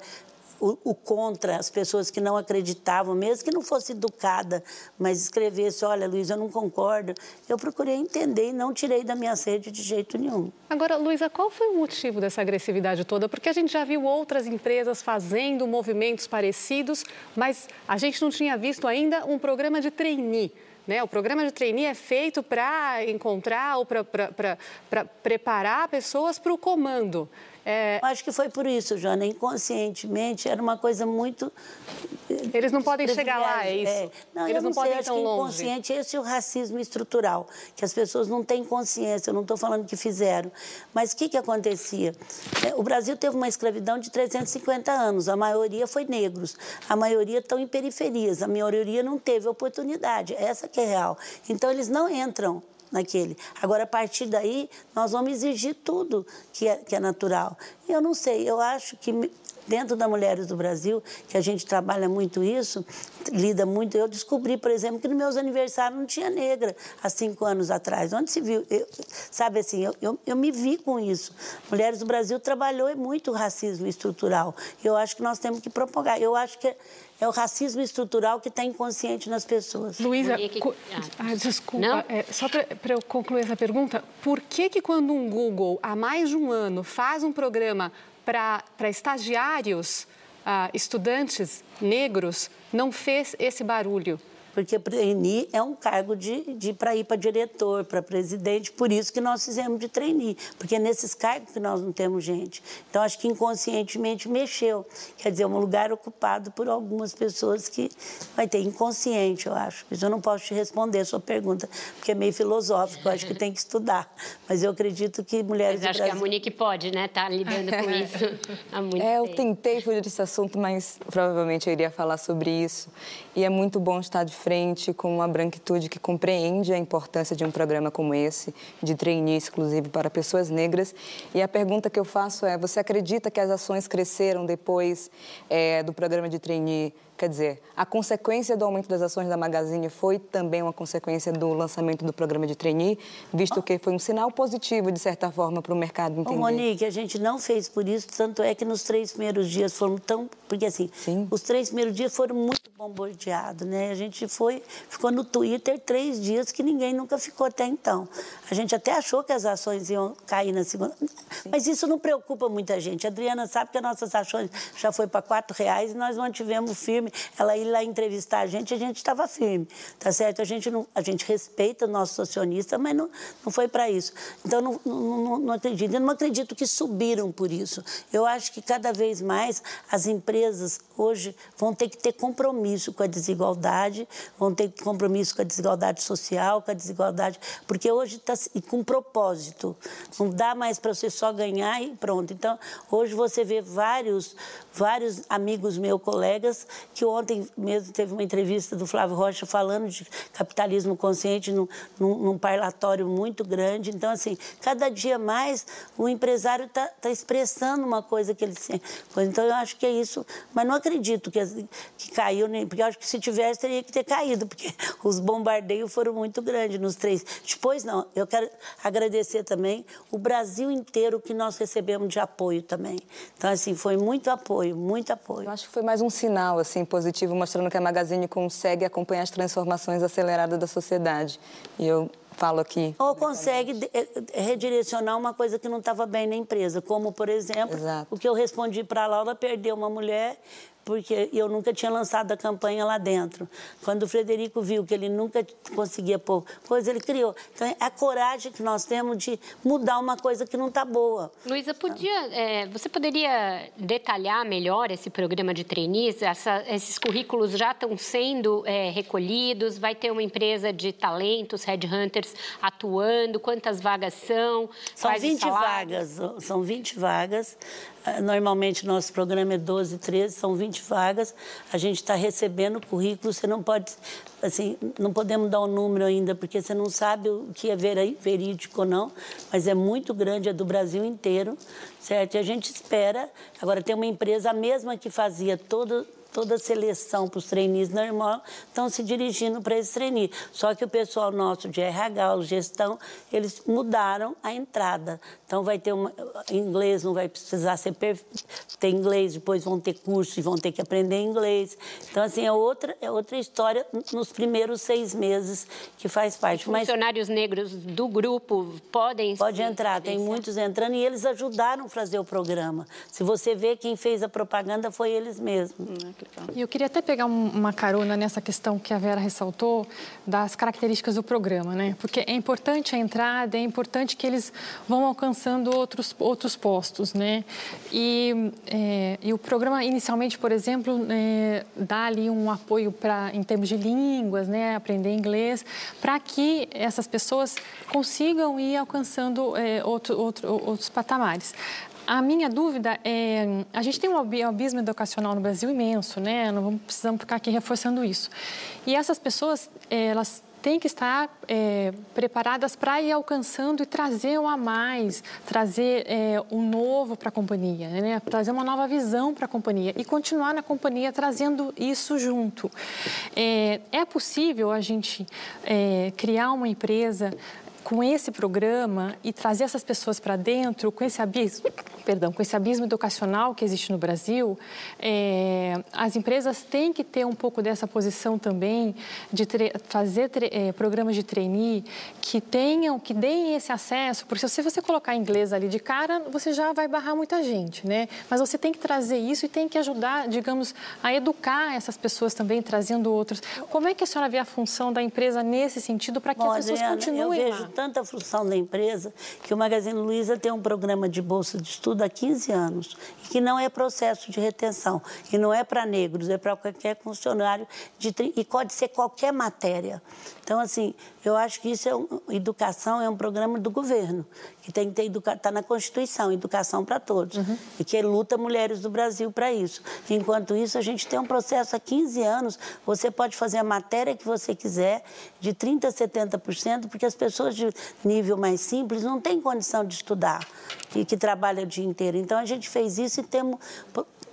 o, o, contra, as pessoas que não acreditavam, mesmo que não fosse educada, mas escrevesse, olha, Luísa, eu não concordo. Eu procurei entender e não tirei da minha sede de jeito nenhum. Agora, Luísa, qual foi o motivo dessa agressividade toda? Porque a gente já viu outras empresas fazendo movimentos parecidos, mas a gente não tinha visto ainda um programa de trainee. Né? O programa de trainee é feito para encontrar ou para preparar pessoas para o comando. É... Acho que foi por isso, Joana. Inconscientemente era uma coisa muito. Eles não podem chegar lá, é isso? É. Não, Eles não, não podem sei, ir tão longe. Inconsciente, esse é o racismo estrutural, que as pessoas não têm consciência. Eu não estou falando que fizeram. Mas o que, que acontecia? É, o Brasil teve uma escravidão de 350 anos. A maioria foi negros. A maioria estão em periferias. A maioria não teve oportunidade. Essa que é real. Então, eles não entram naquele. Agora, a partir daí, nós vamos exigir tudo que é, que é natural. Eu não sei, eu acho que dentro da Mulheres do Brasil, que a gente trabalha muito isso, lida muito. Eu descobri, por exemplo, que nos meus aniversários não tinha negra há cinco anos atrás. Onde se viu? Eu, sabe assim, eu, eu, eu, me vi com isso. Mulheres do Brasil trabalhou muito o racismo estrutural. Eu acho que nós temos que propagar. Eu acho que é o racismo estrutural que está inconsciente nas pessoas. Luísa, ah, desculpa, é, só para eu concluir essa pergunta, por que que quando um Google, há mais de um ano, faz um programa para estagiários, ah, estudantes negros, não fez esse barulho? Porque trainee é um cargo de, de para ir para diretor, para presidente, por isso que nós fizemos de trainee, porque é nesses cargos que nós não temos gente. Então, acho que inconscientemente mexeu. Quer dizer, um lugar ocupado por algumas pessoas que vai ter inconsciente, eu acho. Mas eu não posso te responder a sua pergunta, porque é meio filosófico, eu acho que tem que estudar. Mas eu acredito que mulheres. Mas acho Brasil... que a Monique pode, né? Tá lidando com isso há muito é, tempo. Eu tentei fugir desse assunto, mas provavelmente eu iria falar sobre isso. E é muito bom estar de frente com uma branquitude que compreende a importância de um programa como esse, de trainee exclusivo para pessoas negras. E a pergunta que eu faço é: você acredita que as ações cresceram depois é, do programa de trainee Quer dizer, a consequência do aumento das ações da Magazine foi também uma consequência do lançamento do programa de trainee, visto que foi um sinal positivo, de certa forma, para o mercado entender. Ô, Monique, a gente não fez por isso, tanto é que nos três primeiros dias foram tão... Porque, assim, Sim. os três primeiros dias foram muito bombardeados, né? A gente foi, ficou no Twitter três dias que ninguém nunca ficou até então. A gente até achou que as ações iam cair na segunda... Sim. Mas isso não preocupa muita gente. A Adriana sabe que as nossas ações já foi para quatro reais e nós mantivemos firme firme. Ela ir lá entrevistar a gente, a gente estava firme, tá certo? A gente, não, a gente respeita o nosso acionista, mas não, não foi para isso. Então, não, não, não acredito. Eu não acredito que subiram por isso. Eu acho que cada vez mais as empresas hoje vão ter que ter compromisso com a desigualdade, vão ter compromisso com a desigualdade social, com a desigualdade, porque hoje está com propósito. Não dá mais para você só ganhar e pronto. Então, hoje você vê vários, vários amigos meus, colegas, que ontem mesmo teve uma entrevista do Flávio Rocha falando de capitalismo consciente num, num, num parlatório muito grande. Então, assim, cada dia mais o empresário está tá expressando uma coisa que ele... Então, eu acho que é isso. Mas não acredito que, que caiu, porque eu acho que se tivesse, teria que ter caído, porque os bombardeios foram muito grandes nos três. Depois, não, eu quero agradecer também o Brasil inteiro que nós recebemos de apoio também. Então, assim, foi muito apoio, muito apoio. Eu acho que foi mais um sinal, assim, positivo, mostrando que a Magazine consegue acompanhar as transformações aceleradas da sociedade. E eu falo aqui. Ou consegue eh, redirecionar uma coisa que não estava bem na empresa, como, por exemplo, Exato. o que eu respondi para a Laura, perder uma mulher porque eu nunca tinha lançado a campanha lá dentro. Quando o Frederico viu que ele nunca conseguia pôr coisa, ele criou. Então, é a coragem que nós temos de mudar uma coisa que não está boa. Luísa, podia, é, você poderia detalhar melhor esse programa de trainees? Essa, esses currículos já estão sendo é, recolhidos? Vai ter uma empresa de talentos, headhunters, atuando? Quantas vagas são? São 20 vagas. São 20 vagas. Normalmente, nosso programa é 12, 13, são 20 vagas. A gente está recebendo currículo, você não pode, assim, não podemos dar um número ainda, porque você não sabe o que é verídico ou não, mas é muito grande, é do Brasil inteiro, certo? E a gente espera. Agora, tem uma empresa, a mesma que fazia todo toda a seleção para os trainees normal estão se dirigindo para esse trainee. Só que o pessoal nosso de RH, gestão, eles mudaram a entrada. Então vai ter uma inglês, não vai precisar ser ter inglês, depois vão ter curso e vão ter que aprender inglês. Então assim é outra é outra história nos primeiros seis meses que faz parte. Mas funcionários negros do grupo podem pode entrar, tem muitos entrando e eles ajudaram a fazer o programa. Se você vê quem fez a propaganda foi eles mesmos. Hum, e eu queria até pegar uma carona nessa questão que a Vera ressaltou das características do programa, né? Porque é importante a entrada, é importante que eles vão alcançando outros outros postos, né? E, é, e o programa inicialmente, por exemplo, é, dá ali um apoio para em termos de línguas, né? Aprender inglês, para que essas pessoas consigam ir alcançando é, outro, outro, outros patamares. A minha dúvida é, a gente tem um abismo educacional no Brasil imenso, né? Não precisamos ficar aqui reforçando isso. E essas pessoas, elas têm que estar é, preparadas para ir alcançando e trazer um a mais, trazer é, um novo para a companhia, né? trazer uma nova visão para a companhia e continuar na companhia trazendo isso junto. É, é possível a gente criar uma empresa com esse programa e trazer essas pessoas para dentro, com esse abismo, perdão, com esse abismo educacional que existe no Brasil, é, as empresas têm que ter um pouco dessa posição também de fazer é, programas de trainee que tenham, que deem esse acesso, porque se você colocar inglês ali de cara, você já vai barrar muita gente, né? Mas você tem que trazer isso e tem que ajudar, digamos, a educar essas pessoas também, trazendo outros. Como é que a senhora vê a função da empresa nesse sentido para que Bom, as pessoas Adriana, continuem lá? Tanta função da empresa que o Magazine Luiza tem um programa de bolsa de estudo há 15 anos e que não é processo de retenção e não é para negros, é para qualquer funcionário de, e pode ser qualquer matéria. Então, assim, eu acho que isso é um, educação é um programa do governo, que tem que ter educação, está na Constituição, educação para todos, uhum. e que luta mulheres do Brasil para isso. Enquanto isso, a gente tem um processo há 15 anos, você pode fazer a matéria que você quiser, de 30% a 70%, porque as pessoas de nível mais simples não têm condição de estudar e que trabalham o dia inteiro. Então, a gente fez isso e temos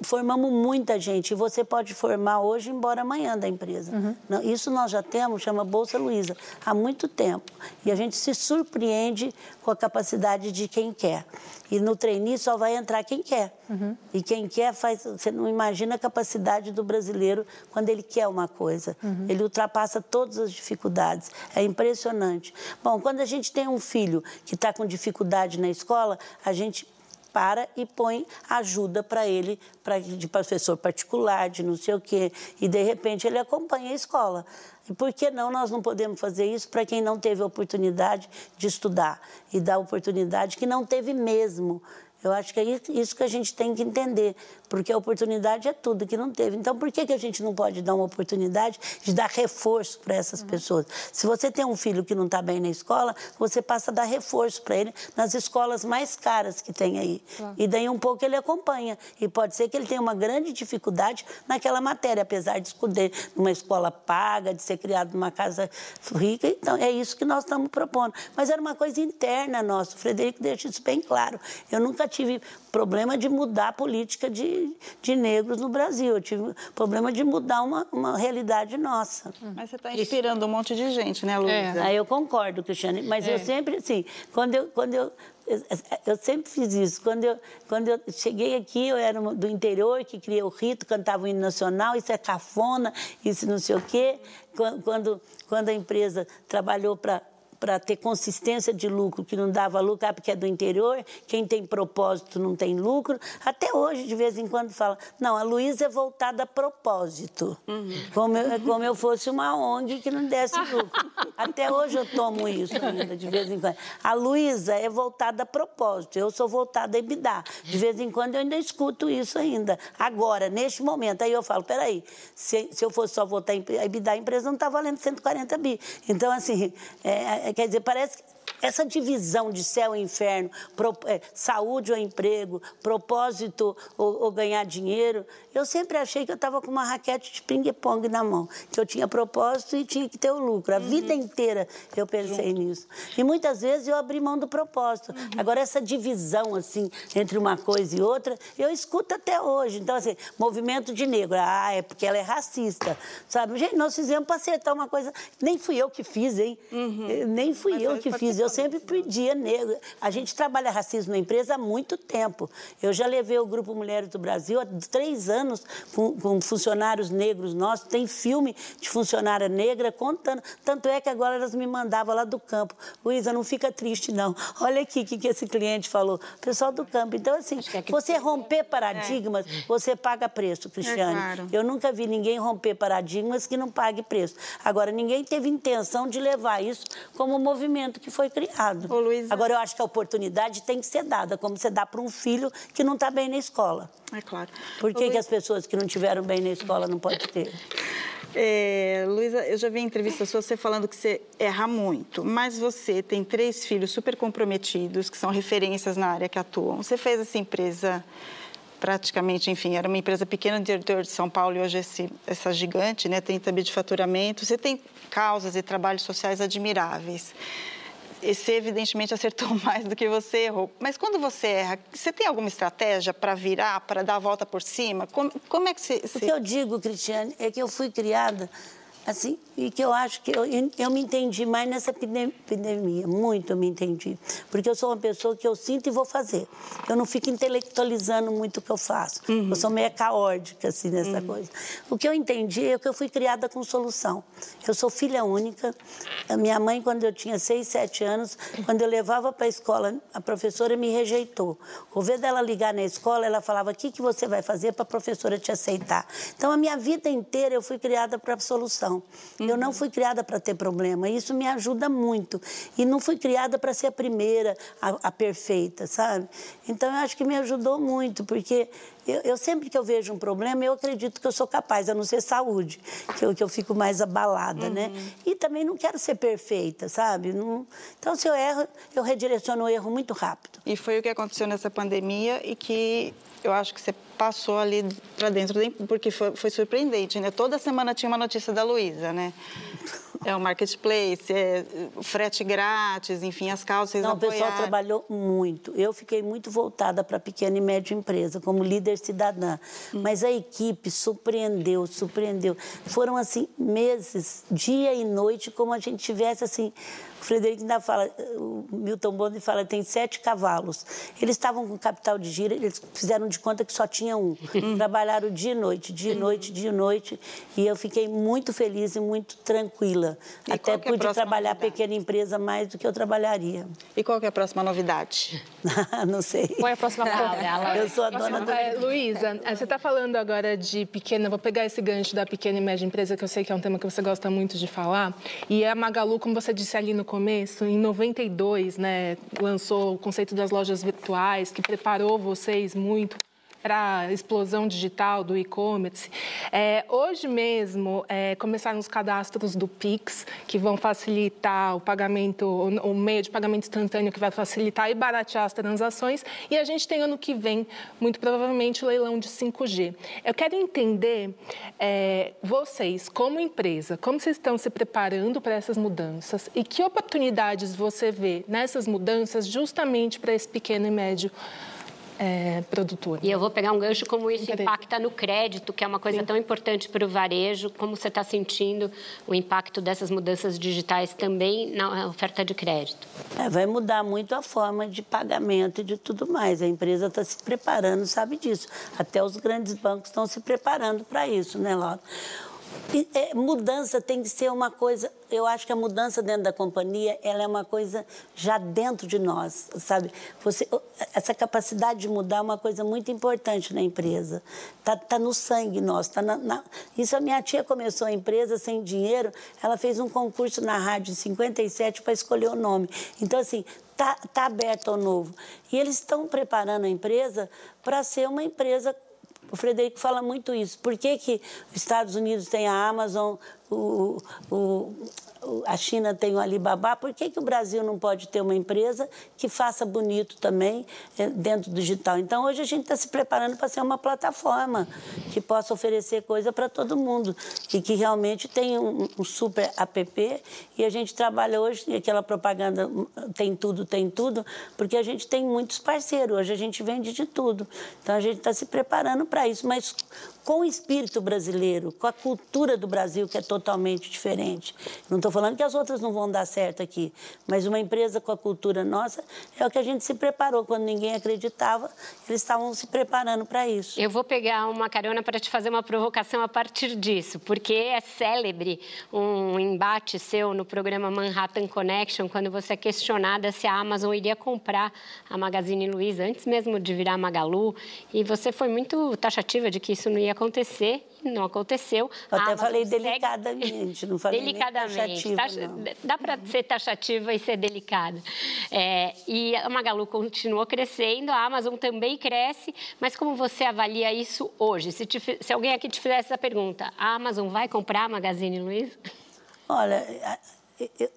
formamos muita gente. E você pode formar hoje e embora amanhã da empresa. Uhum. Isso nós já temos, chama Bolsa Luiza, há muito tempo. E a gente se surpreende com a capacidade de quem quer. E no trainee só vai entrar quem quer. Uhum. E quem quer faz. Você não imagina a capacidade do brasileiro quando ele quer uma coisa. Uhum. Ele ultrapassa todas as dificuldades. É impressionante. Bom, quando a gente tem um filho que está com dificuldade na escola, a gente para e põe ajuda para ele, pra, de professor particular, de não sei o quê. E, de repente, ele acompanha a escola. E por que não nós não podemos fazer isso para quem não teve oportunidade de estudar e dar oportunidade que não teve mesmo? Eu acho que é isso que a gente tem que entender, porque a oportunidade é tudo que não teve. Então, por que, que a gente não pode dar uma oportunidade de dar reforço para essas uhum. pessoas? Se você tem um filho que não está bem na escola, você passa a dar reforço para ele nas escolas mais caras que tem aí. Uhum. E daí um pouco ele acompanha. E pode ser que ele tenha uma grande dificuldade naquela matéria, apesar de escolher numa escola paga, de ser criado numa casa rica. Então, é isso que nós estamos propondo. Mas era uma coisa interna nossa. O Frederico deixa isso bem claro. Eu nunca tive problema de mudar a política de, de negros no Brasil. Eu tive problema de mudar uma, uma realidade nossa. Mas você está inspirando um monte de gente, né, Luísa? É. Aí eu concordo, Cristiane. Mas é. eu sempre, assim, quando eu, quando eu eu sempre fiz isso. Quando eu, quando eu cheguei aqui, eu era do interior, que criei o rito, cantava o hino nacional, isso é cafona, isso não sei o quê. Quando, quando a empresa trabalhou para para ter consistência de lucro, que não dava lucro, ah, porque é do interior, quem tem propósito não tem lucro. Até hoje, de vez em quando, fala, não, a Luísa é voltada a propósito. Uhum. Como, eu, como eu fosse uma ONG que não desse lucro. Até hoje eu tomo isso ainda, de vez em quando. A Luísa é voltada a propósito, eu sou voltada a EBITDA. De vez em quando eu ainda escuto isso ainda. Agora, neste momento, aí eu falo, peraí, se, se eu fosse só voltar a EBITDA, a empresa não está valendo 140 bi. Então, assim, é, é quer dizer, parece que essa divisão de céu e inferno, pro, é, saúde ou emprego, propósito ou, ou, ganhar dinheiro, eu sempre achei que eu estava com uma raquete de ping-pong na mão, que eu tinha propósito e tinha que ter o lucro. A uhum. vida inteira eu pensei Junto. nisso. E muitas vezes eu abri mão do propósito. Uhum. Agora, essa divisão, assim, entre uma coisa e outra, eu escuto até hoje. Então, assim, movimento de negro, ah, é porque ela é racista, sabe? Gente, nós fizemos para acertar uma coisa, nem fui eu que fiz, hein? Uhum. Nem fui Mas eu que fiz, eu sempre pedia negro. A gente trabalha racismo na empresa há muito tempo. Eu já levei o Grupo Mulheres do Brasil há três anos com, com funcionários negros nossos, tem filme de funcionária negra contando. Tanto é que agora elas me mandavam lá do campo. Luísa, não fica triste, não. Olha aqui o que, que esse cliente falou. Pessoal do campo. Então, assim, é você romper paradigmas, é. você paga preço, Cristiane. É claro. Eu nunca vi ninguém romper paradigmas que não pague preço. Agora, ninguém teve intenção de levar isso como um movimento que foi criado. Ô, Luísa... Agora, eu acho que a oportunidade tem que ser dada, como você dá para um filho que não está bem na escola. É claro. Por que, Ô, que as pessoas que não tiveram bem na escola não podem ter? É, Luísa, eu já vi em entrevista sua você falando que você erra muito, mas você tem três filhos super comprometidos, que são referências na área que atuam. Você fez essa empresa praticamente, enfim, era uma empresa pequena no interior de São Paulo e hoje esse, essa gigante, né, 30 bi de faturamento. Você tem causas e trabalhos sociais admiráveis você evidentemente acertou mais do que você errou. Mas quando você erra, você tem alguma estratégia para virar, para dar a volta por cima? Como, como é que você, você... O que eu digo, Cristiane, é que eu fui criada assim, e que eu acho que eu, eu me entendi mais nessa epidemia, muito eu me entendi, porque eu sou uma pessoa que eu sinto e vou fazer. Eu não fico intelectualizando muito o que eu faço. Uhum. Eu sou meio caótica, assim, nessa uhum. coisa. O que eu entendi é que eu fui criada com solução. Eu sou filha única. A minha mãe, quando eu tinha seis, sete anos, quando eu levava para a escola, a professora me rejeitou. O vez dela ligar na escola, ela falava, o que, que você vai fazer para a professora te aceitar? Então, a minha vida inteira eu fui criada para a solução. Uhum. Eu não fui criada para ter problema. Isso me ajuda muito. E não fui criada para ser a primeira, a, a, perfeita, sabe? Então, eu acho que me ajudou muito, porque eu, eu, sempre que eu vejo um problema, eu acredito que eu sou capaz, a não ser saúde, que eu, que eu fico mais abalada, né? uhum. né? E também não quero ser perfeita, sabe? Não... Então, se eu erro, eu redireciono o erro muito rápido. E foi o que aconteceu nessa pandemia e que eu acho que você passou ali para dentro, porque foi, foi, surpreendente, né? Toda semana tinha uma notícia da Luísa, né? É o marketplace, é frete grátis, enfim, as causas Não, apoiaram. o pessoal trabalhou muito. Eu fiquei muito voltada para pequena e média empresa, como líder cidadã. Hum. Mas a equipe surpreendeu, surpreendeu. Foram, assim, meses, dia e noite, como a gente tivesse, assim, o Frederico ainda fala, o Milton Bond fala, tem sete cavalos. Eles estavam com capital de giro, eles fizeram de conta que só tinha um. Uhum. Trabalharam dia e noite, dia e noite, dia e noite. E eu fiquei muito feliz e muito tranquila. E Até é pude é trabalhar novidade? pequena empresa mais do que eu trabalharia. E qual é a próxima novidade? Não sei. Qual é a próxima Não, Eu sou a dona do... É, Luísa, é, você está falando agora de pequena, vou pegar esse gancho da pequena e média empresa, que eu sei que é um tema que você gosta muito de falar. E a Magalu, como você disse ali no começo, em 92, né, lançou o conceito das lojas virtuais, que preparou vocês muito para a explosão digital do e-commerce. É, hoje mesmo é, começaram os cadastros do Pix, que vão facilitar o pagamento, o meio de pagamento instantâneo que vai facilitar e baratear as transações. E a gente tem ano que vem, muito provavelmente, o leilão de 5G. Eu quero entender, é, vocês, como empresa, como vocês estão se preparando para essas mudanças e que oportunidades você vê nessas mudanças justamente para esse pequeno e médio é, produtor. E eu vou pegar um gancho como isso impacta no crédito, que é uma coisa Sim. tão importante para o varejo. Como você está sentindo o impacto dessas mudanças digitais também na oferta de crédito? É, vai mudar muito a forma de pagamento e de tudo mais. A empresa está se preparando, sabe disso. Até os grandes bancos estão se preparando para isso, né, Laura? É, mudança tem que ser uma coisa. Eu acho que a mudança dentro da companhia ela é uma coisa já dentro de nós, sabe? Você, essa capacidade de mudar é uma coisa muito importante na empresa. Tá, tá no sangue nosso. Tá na, na... Isso a minha tia começou a empresa sem dinheiro. Ela fez um concurso na rádio em 57 para escolher o nome. Então assim tá, tá aberto ao novo. E eles estão preparando a empresa para ser uma empresa o Frederico fala muito isso. Por que, que os Estados Unidos têm a Amazon, o, o, a China tem o Alibaba, por que, que o Brasil não pode ter uma empresa que faça bonito também eh, dentro do digital? Então, hoje a gente está se preparando para ser uma plataforma que possa oferecer coisa para todo mundo e que realmente tem um, um super app e a gente trabalha hoje, aquela propaganda tem tudo, tem tudo, porque a gente tem muitos parceiros, hoje a gente vende de tudo. Então, a gente está se preparando para isso, mas com o espírito brasileiro, com a cultura do Brasil, que é totalmente diferente. Não estou falando que as outras não vão dar certo aqui, mas uma empresa com a cultura nossa é o que a gente se preparou. Quando ninguém acreditava, eles estavam se preparando para isso. Eu vou pegar uma carona para te fazer uma provocação a partir disso, porque é célebre um embate seu no programa Manhattan Connection, quando você é questionada se a Amazon iria comprar a Magazine Luiza antes mesmo de virar Magalu, e você foi muito taxativa de que isso não ia acontecer, não aconteceu. Eu até falei segue... delicadamente, não falei delicadamente. Taxa... Dá para ser taxativa e ser delicada. É, e a Magalu continuou crescendo, a Amazon também cresce, mas como você avalia isso hoje? Se, te... Se alguém aqui te fizesse essa pergunta, a Amazon vai comprar a Magazine Luiza? Olha,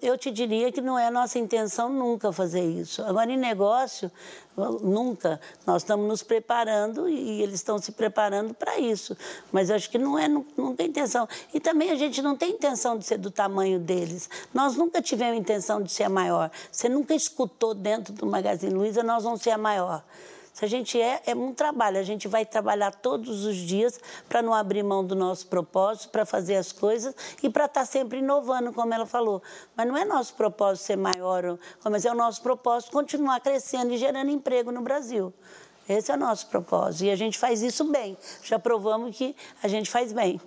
eu te diria que não é nossa intenção nunca fazer isso. Agora, em negócio, nunca. Nós estamos nos preparando e eles estão se preparando para isso. Mas acho que não é, não tem intenção. E também a gente não tem intenção de ser do tamanho deles. Nós nunca tivemos intenção de ser a maior. Você nunca escutou dentro do Magazine Luiza, nós vamos ser a maior. Se a gente é, é um trabalho, a gente vai trabalhar todos os dias para não abrir mão do nosso propósito, para fazer as coisas e para estar tá sempre inovando, como ela falou. Mas não é nosso propósito ser maior, mas é o nosso propósito continuar crescendo e gerando emprego no Brasil. Esse é o nosso propósito. E a gente faz isso bem. Já provamos que a gente faz bem.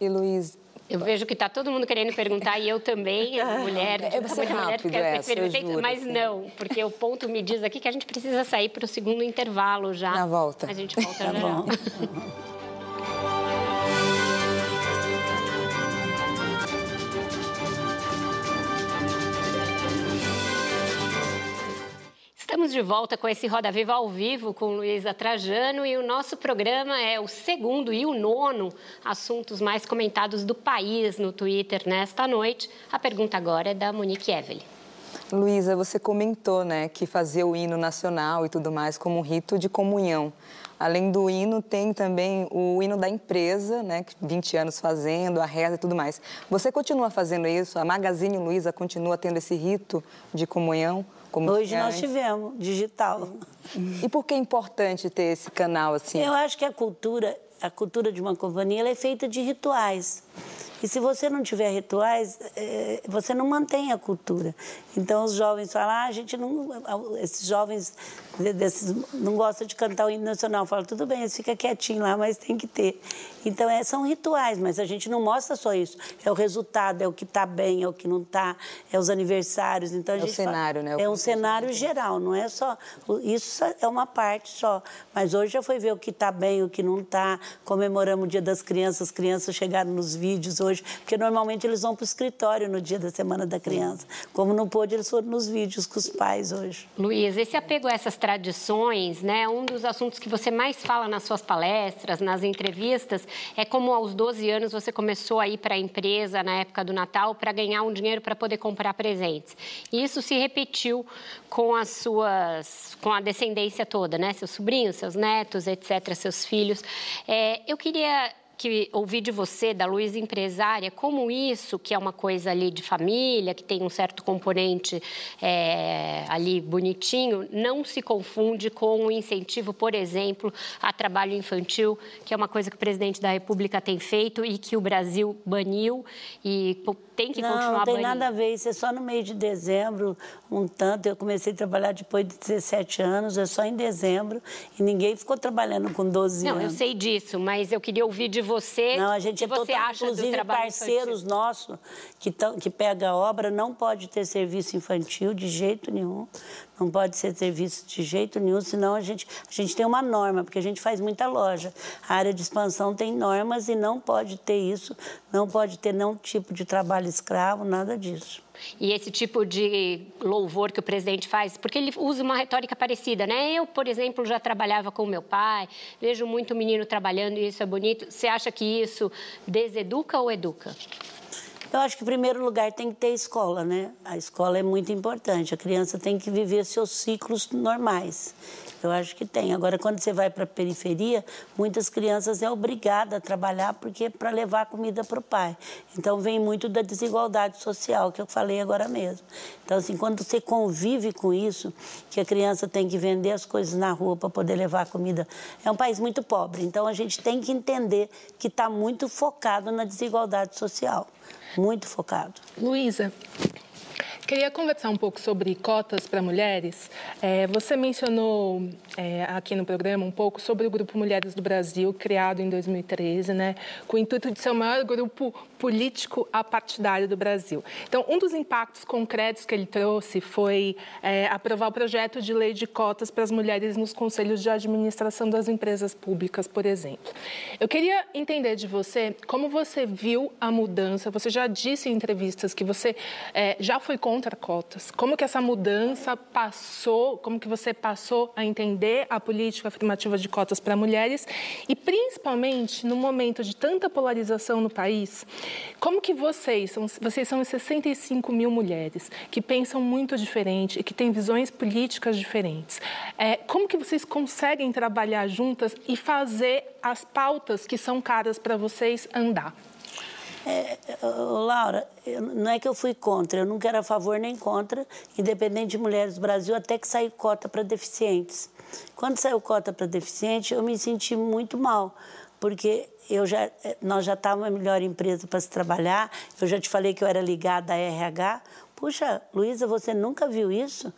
E Luiz, eu vejo que está todo mundo querendo perguntar, e eu também, mulher, rápido mulher, essa, perfeito, mas assim. não, porque o ponto me diz aqui que a gente precisa sair para o segundo intervalo já. Na volta. A gente volta tá já. Bom. Estamos de volta com esse Roda Viva ao vivo com Luísa Trajano e o nosso programa é o segundo e o nono assuntos mais comentados do país no Twitter nesta noite. A pergunta agora é da Monique Evelyn. Luísa, você comentou né, que fazer o hino nacional e tudo mais como um rito de comunhão. Além do hino, tem também o hino da empresa, né, 20 anos fazendo, a reza e tudo mais. Você continua fazendo isso? A Magazine Luiza continua tendo esse rito de comunhão? Como Hoje nós tivemos, digital. E por que é importante ter esse canal assim? Eu acho que a cultura, a cultura de uma companhia é feita de rituais. E se você não tiver rituais, é, você não mantém a cultura. Então os jovens falam, ah, a gente não. Esses jovens desses, não gostam de cantar o hino nacional. Falo, tudo bem, fica quietinho lá, mas tem que ter. Então é, são rituais, mas a gente não mostra só isso. É o resultado, é o que está bem, é o que não está, é os aniversários. Então, a é o cenário, fala, né? É um cenário geral, não é só. Isso é uma parte só. Mas hoje já foi ver o que está bem, o que não está. Comemoramos o Dia das Crianças, as crianças chegaram nos vídeos hoje porque normalmente eles vão para o escritório no dia da Semana da Criança. Como não pôde, eles foram nos vídeos com os pais hoje. Luiz, esse apego a essas tradições, né, um dos assuntos que você mais fala nas suas palestras, nas entrevistas, é como aos 12 anos você começou a ir para a empresa na época do Natal para ganhar um dinheiro para poder comprar presentes. E isso se repetiu com as suas, com a descendência toda, né, seus sobrinhos, seus netos, etc., seus filhos. É, eu queria que ouvi de você, da Luiz empresária, como isso, que é uma coisa ali de família, que tem um certo componente é, ali bonitinho, não se confunde com o incentivo, por exemplo, a trabalho infantil, que é uma coisa que o presidente da República tem feito e que o Brasil baniu e tem que não, continuar Não, tem banindo. nada a ver. Isso é só no mês de dezembro, um tanto. Eu comecei a trabalhar depois de 17 anos, é só em dezembro. E ninguém ficou trabalhando com 12 não, anos. Não, eu sei disso, mas eu queria ouvir de você. Não, a gente é total, acha inclusive parceiros nossos que, tão, que pega a obra não pode ter serviço infantil de jeito nenhum. Não pode ser serviço de jeito nenhum, senão a gente, a gente tem uma norma, porque a gente faz muita loja. A área de expansão tem normas e não pode ter isso, não pode ter nenhum tipo de trabalho escravo, nada disso. E esse tipo de louvor que o presidente faz, porque ele usa uma retórica parecida, né? Eu, por exemplo, já trabalhava com meu pai, vejo muito menino trabalhando e isso é bonito. Você acha que isso deseduca ou educa? Eu acho que, em primeiro lugar, tem que ter escola, né? A escola é muito importante. A criança tem que viver seus ciclos normais. Eu acho que tem. Agora, quando você vai para a periferia, muitas crianças é obrigada a trabalhar porque para levar comida para o pai. Então, vem muito da desigualdade social que eu falei agora mesmo. Então, assim, quando você convive com isso, que a criança tem que vender as coisas na rua para poder levar comida, é um país muito pobre. Então, a gente tem que entender que está muito focado na desigualdade social. Muito focado. Luísa, Queria conversar um pouco sobre cotas para mulheres. É, você mencionou é, aqui no programa um pouco sobre o Grupo Mulheres do Brasil, criado em 2013, né, com o intuito de ser o maior grupo político apartidário do Brasil. Então, um dos impactos concretos que ele trouxe foi é, aprovar o projeto de lei de cotas para as mulheres nos conselhos de administração das empresas públicas, por exemplo. Eu queria entender de você como você viu a mudança. Você já disse em entrevistas que você é, já foi contra contra cotas. Como que essa mudança passou, como que você passou a entender a política afirmativa de cotas para mulheres e principalmente no momento de tanta polarização no país, como que vocês, são, vocês são 65 mil mulheres que pensam muito diferente e que têm visões políticas diferentes. É, como que vocês conseguem trabalhar juntas e fazer as pautas que são caras para vocês andar? É, Laura, não é que eu fui contra, eu nunca era a favor nem contra, independente de Mulheres do Brasil, até que saiu cota para deficientes. Quando saiu cota para deficientes, eu me senti muito mal, porque eu já, nós já estávamos a melhor empresa para se trabalhar, eu já te falei que eu era ligada à RH. Puxa, Luísa, você nunca viu isso?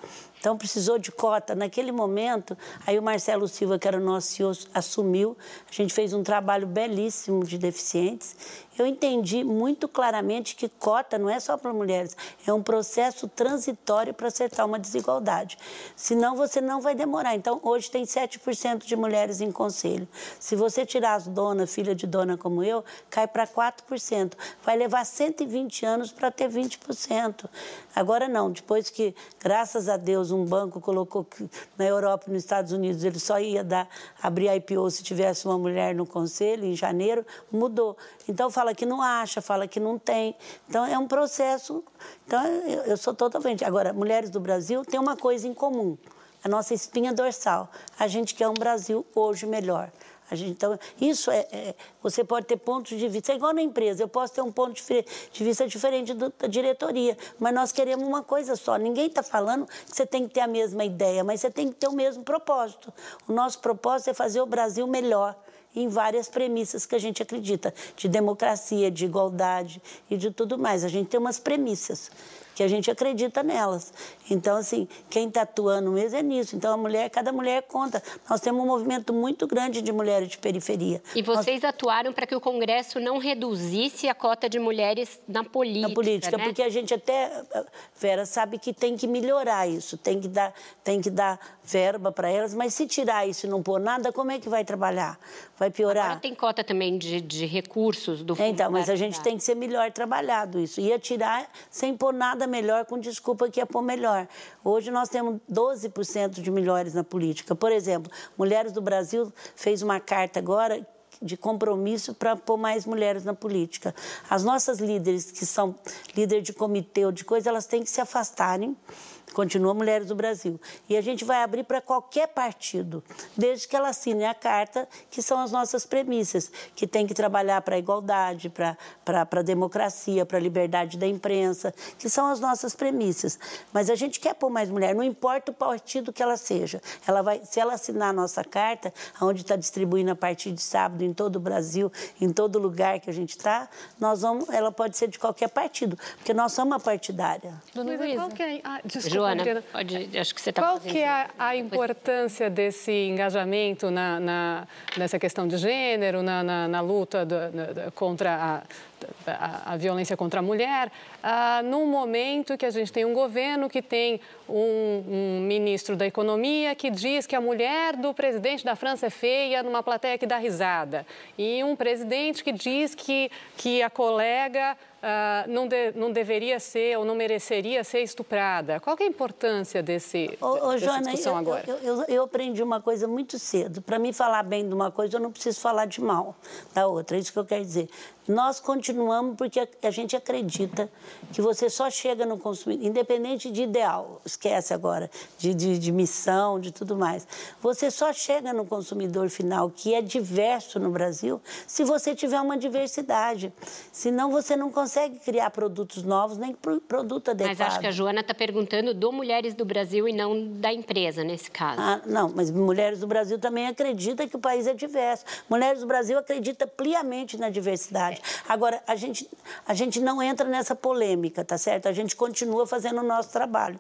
Então precisou de cota. Naquele momento, aí o Marcelo Silva, que era o nosso CEO, assumiu. A gente fez um trabalho belíssimo de deficientes. Eu entendi muito claramente que cota não é só para mulheres, é um processo transitório para acertar uma desigualdade. Senão você não vai demorar. Então, hoje tem 7% de mulheres em conselho. Se você tirar as donas, filha de dona como eu, cai para 4%. Vai levar 120 anos para ter 20%. Agora não, depois que, graças a Deus, um banco colocou que na Europa e nos Estados Unidos ele só ia dar, abrir IPO se tivesse uma mulher no conselho, em janeiro, mudou. Então fala que não acha, fala que não tem. Então é um processo. Então eu, eu sou totalmente. Agora, mulheres do Brasil têm uma coisa em comum a nossa espinha dorsal. A gente quer um Brasil hoje melhor. A gente, então, isso é, é, Você pode ter pontos de vista. É igual na empresa, eu posso ter um ponto de, de vista diferente do, da diretoria, mas nós queremos uma coisa só. Ninguém está falando que você tem que ter a mesma ideia, mas você tem que ter o mesmo propósito. O nosso propósito é fazer o Brasil melhor em várias premissas que a gente acredita, de democracia, de igualdade e de tudo mais. A gente tem umas premissas que a gente acredita nelas. Então, assim, quem está atuando mesmo é nisso. Então, a mulher, cada mulher conta. Nós temos um movimento muito grande de mulheres de periferia. E vocês Nós... atuaram para que o Congresso não reduzisse a cota de mulheres na política. Na política, né? porque a gente até, Vera, sabe que tem que melhorar isso, tem que dar, tem que dar verba para elas, mas se tirar isso e não pôr nada, como é que vai trabalhar? Vai piorar? Agora tem cota também de, de recursos do fundo. Então, mas a gente tem que ser melhor trabalhado isso. Ia tirar sem pôr nada melhor, com desculpa que ia pôr melhor. Hoje nós temos 12% de melhores na política. Por exemplo, Mulheres do Brasil fez uma carta agora de compromisso para pôr mais mulheres na política. As nossas líderes, que são líder de comitê ou de coisa, elas têm que se afastarem Continua Mulheres do Brasil. E a gente vai abrir para qualquer partido, desde que ela assine a carta, que são as nossas premissas, que tem que trabalhar para a igualdade, para a democracia, para a liberdade da imprensa, que são as nossas premissas. Mas a gente quer pôr mais mulher, não importa o partido que ela seja. Ela vai, se ela assinar a nossa carta, onde está distribuindo a partir de sábado em todo o Brasil, em todo lugar que a gente está, nós vamos, ela pode ser de qualquer partido, porque nós somos uma partidária. Dona Luísa, qual que é... Ah, desculpa. Joana, pode, acho que você está Qual que é a, a importância desse engajamento na, na, nessa questão de gênero, na, na, na luta do, contra a a, a, violência contra a mulher, ah, num momento que a gente tem um governo que tem um, um, ministro da Economia que diz que a mulher do presidente da França é feia numa plateia que dá risada, e um presidente que diz que, que a colega ah, não, de, não deveria ser ou não mereceria ser estuprada. Qual é a importância desse, ô, ô, dessa Joana, discussão eu, agora? Eu, eu, eu, aprendi uma coisa muito cedo. Para mim falar bem de uma coisa, eu não preciso falar de mal da outra. É isso que eu quero dizer. Nós continuamos porque a gente acredita que você só chega no consumidor, independente de ideal, esquece agora, de, de, de missão, de tudo mais. Você só chega no consumidor final, que é diverso no Brasil, se você tiver uma diversidade. Senão você não consegue criar produtos novos, nem produto adequado. Mas acho que a Joana está perguntando do Mulheres do Brasil e não da empresa, nesse caso. Ah, não, mas Mulheres do Brasil também acredita que o país é diverso. Mulheres do Brasil acredita pliamente na diversidade. Agora, a gente, a gente não entra nessa polêmica, tá certo? A gente continua fazendo o nosso trabalho.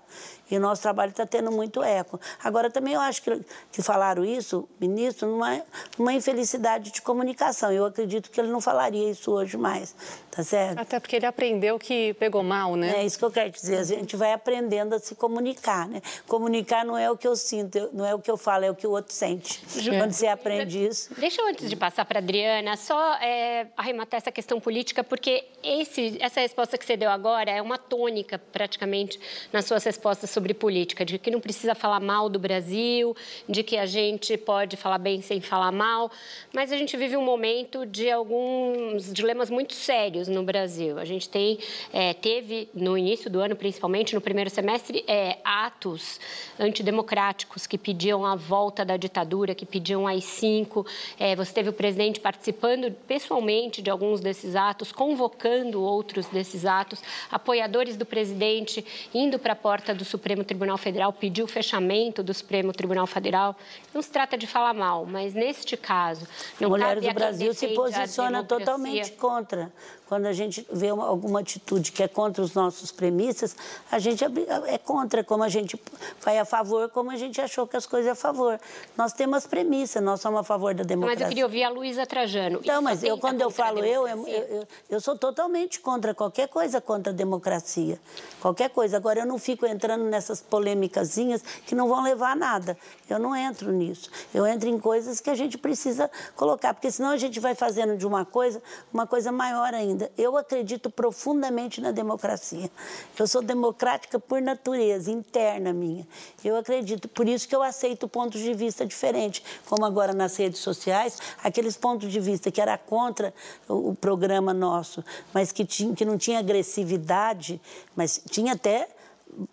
E o nosso trabalho está tendo muito eco. Agora, também eu acho que, que falaram isso, ministro, numa, numa infelicidade de comunicação. Eu acredito que ele não falaria isso hoje mais, tá certo? Até porque ele aprendeu que pegou mal, né? É isso que eu quero dizer. A gente vai aprendendo a se comunicar, né? Comunicar não é o que eu sinto, não é o que eu falo, é o que o outro sente. Quando você aprende isso. Deixa eu, antes de passar para Adriana, só é, arrematar essa questão política, porque esse, essa resposta que você deu agora é uma tônica, praticamente, nas suas respostas sobre política, de que não precisa falar mal do Brasil, de que a gente pode falar bem sem falar mal, mas a gente vive um momento de alguns dilemas muito sérios no Brasil. A gente tem, é, teve, no início do ano, principalmente no primeiro semestre, é, atos antidemocráticos que pediam a volta da ditadura, que pediam AI-5. É, você teve o presidente participando pessoalmente de alguns desses atos, convocando outros desses atos, apoiadores do presidente indo para a porta do Supremo Tribunal Federal pedir o fechamento do Supremo Tribunal Federal. Não se trata de falar mal, mas neste caso, não Mulheres do Brasil se posiciona totalmente contra quando a gente vê uma, alguma atitude que é contra os nossos premissas, a gente é, é contra, como a gente vai a favor, como a gente achou que as coisas é a favor. Nós temos premissas, nós somos a favor da democracia. Mas eu queria ouvir a Luísa Trajano. Não, mas eu, quando eu falo eu eu, eu, eu sou totalmente contra qualquer coisa contra a democracia. Qualquer coisa. Agora, eu não fico entrando nessas polêmicazinhas que não vão levar a nada. Eu não entro nisso. Eu entro em coisas que a gente precisa colocar, porque senão a gente vai fazendo de uma coisa uma coisa maior ainda Eu acredito profundamente na democracia. Eu sou democrática por natureza, interna minha. Eu acredito, por isso que eu aceito pontos de vista diferentes, como agora nas redes sociais, aqueles pontos de vista que era contra o programa nosso, mas que, tinha, que não tinha agressividade, mas tinha até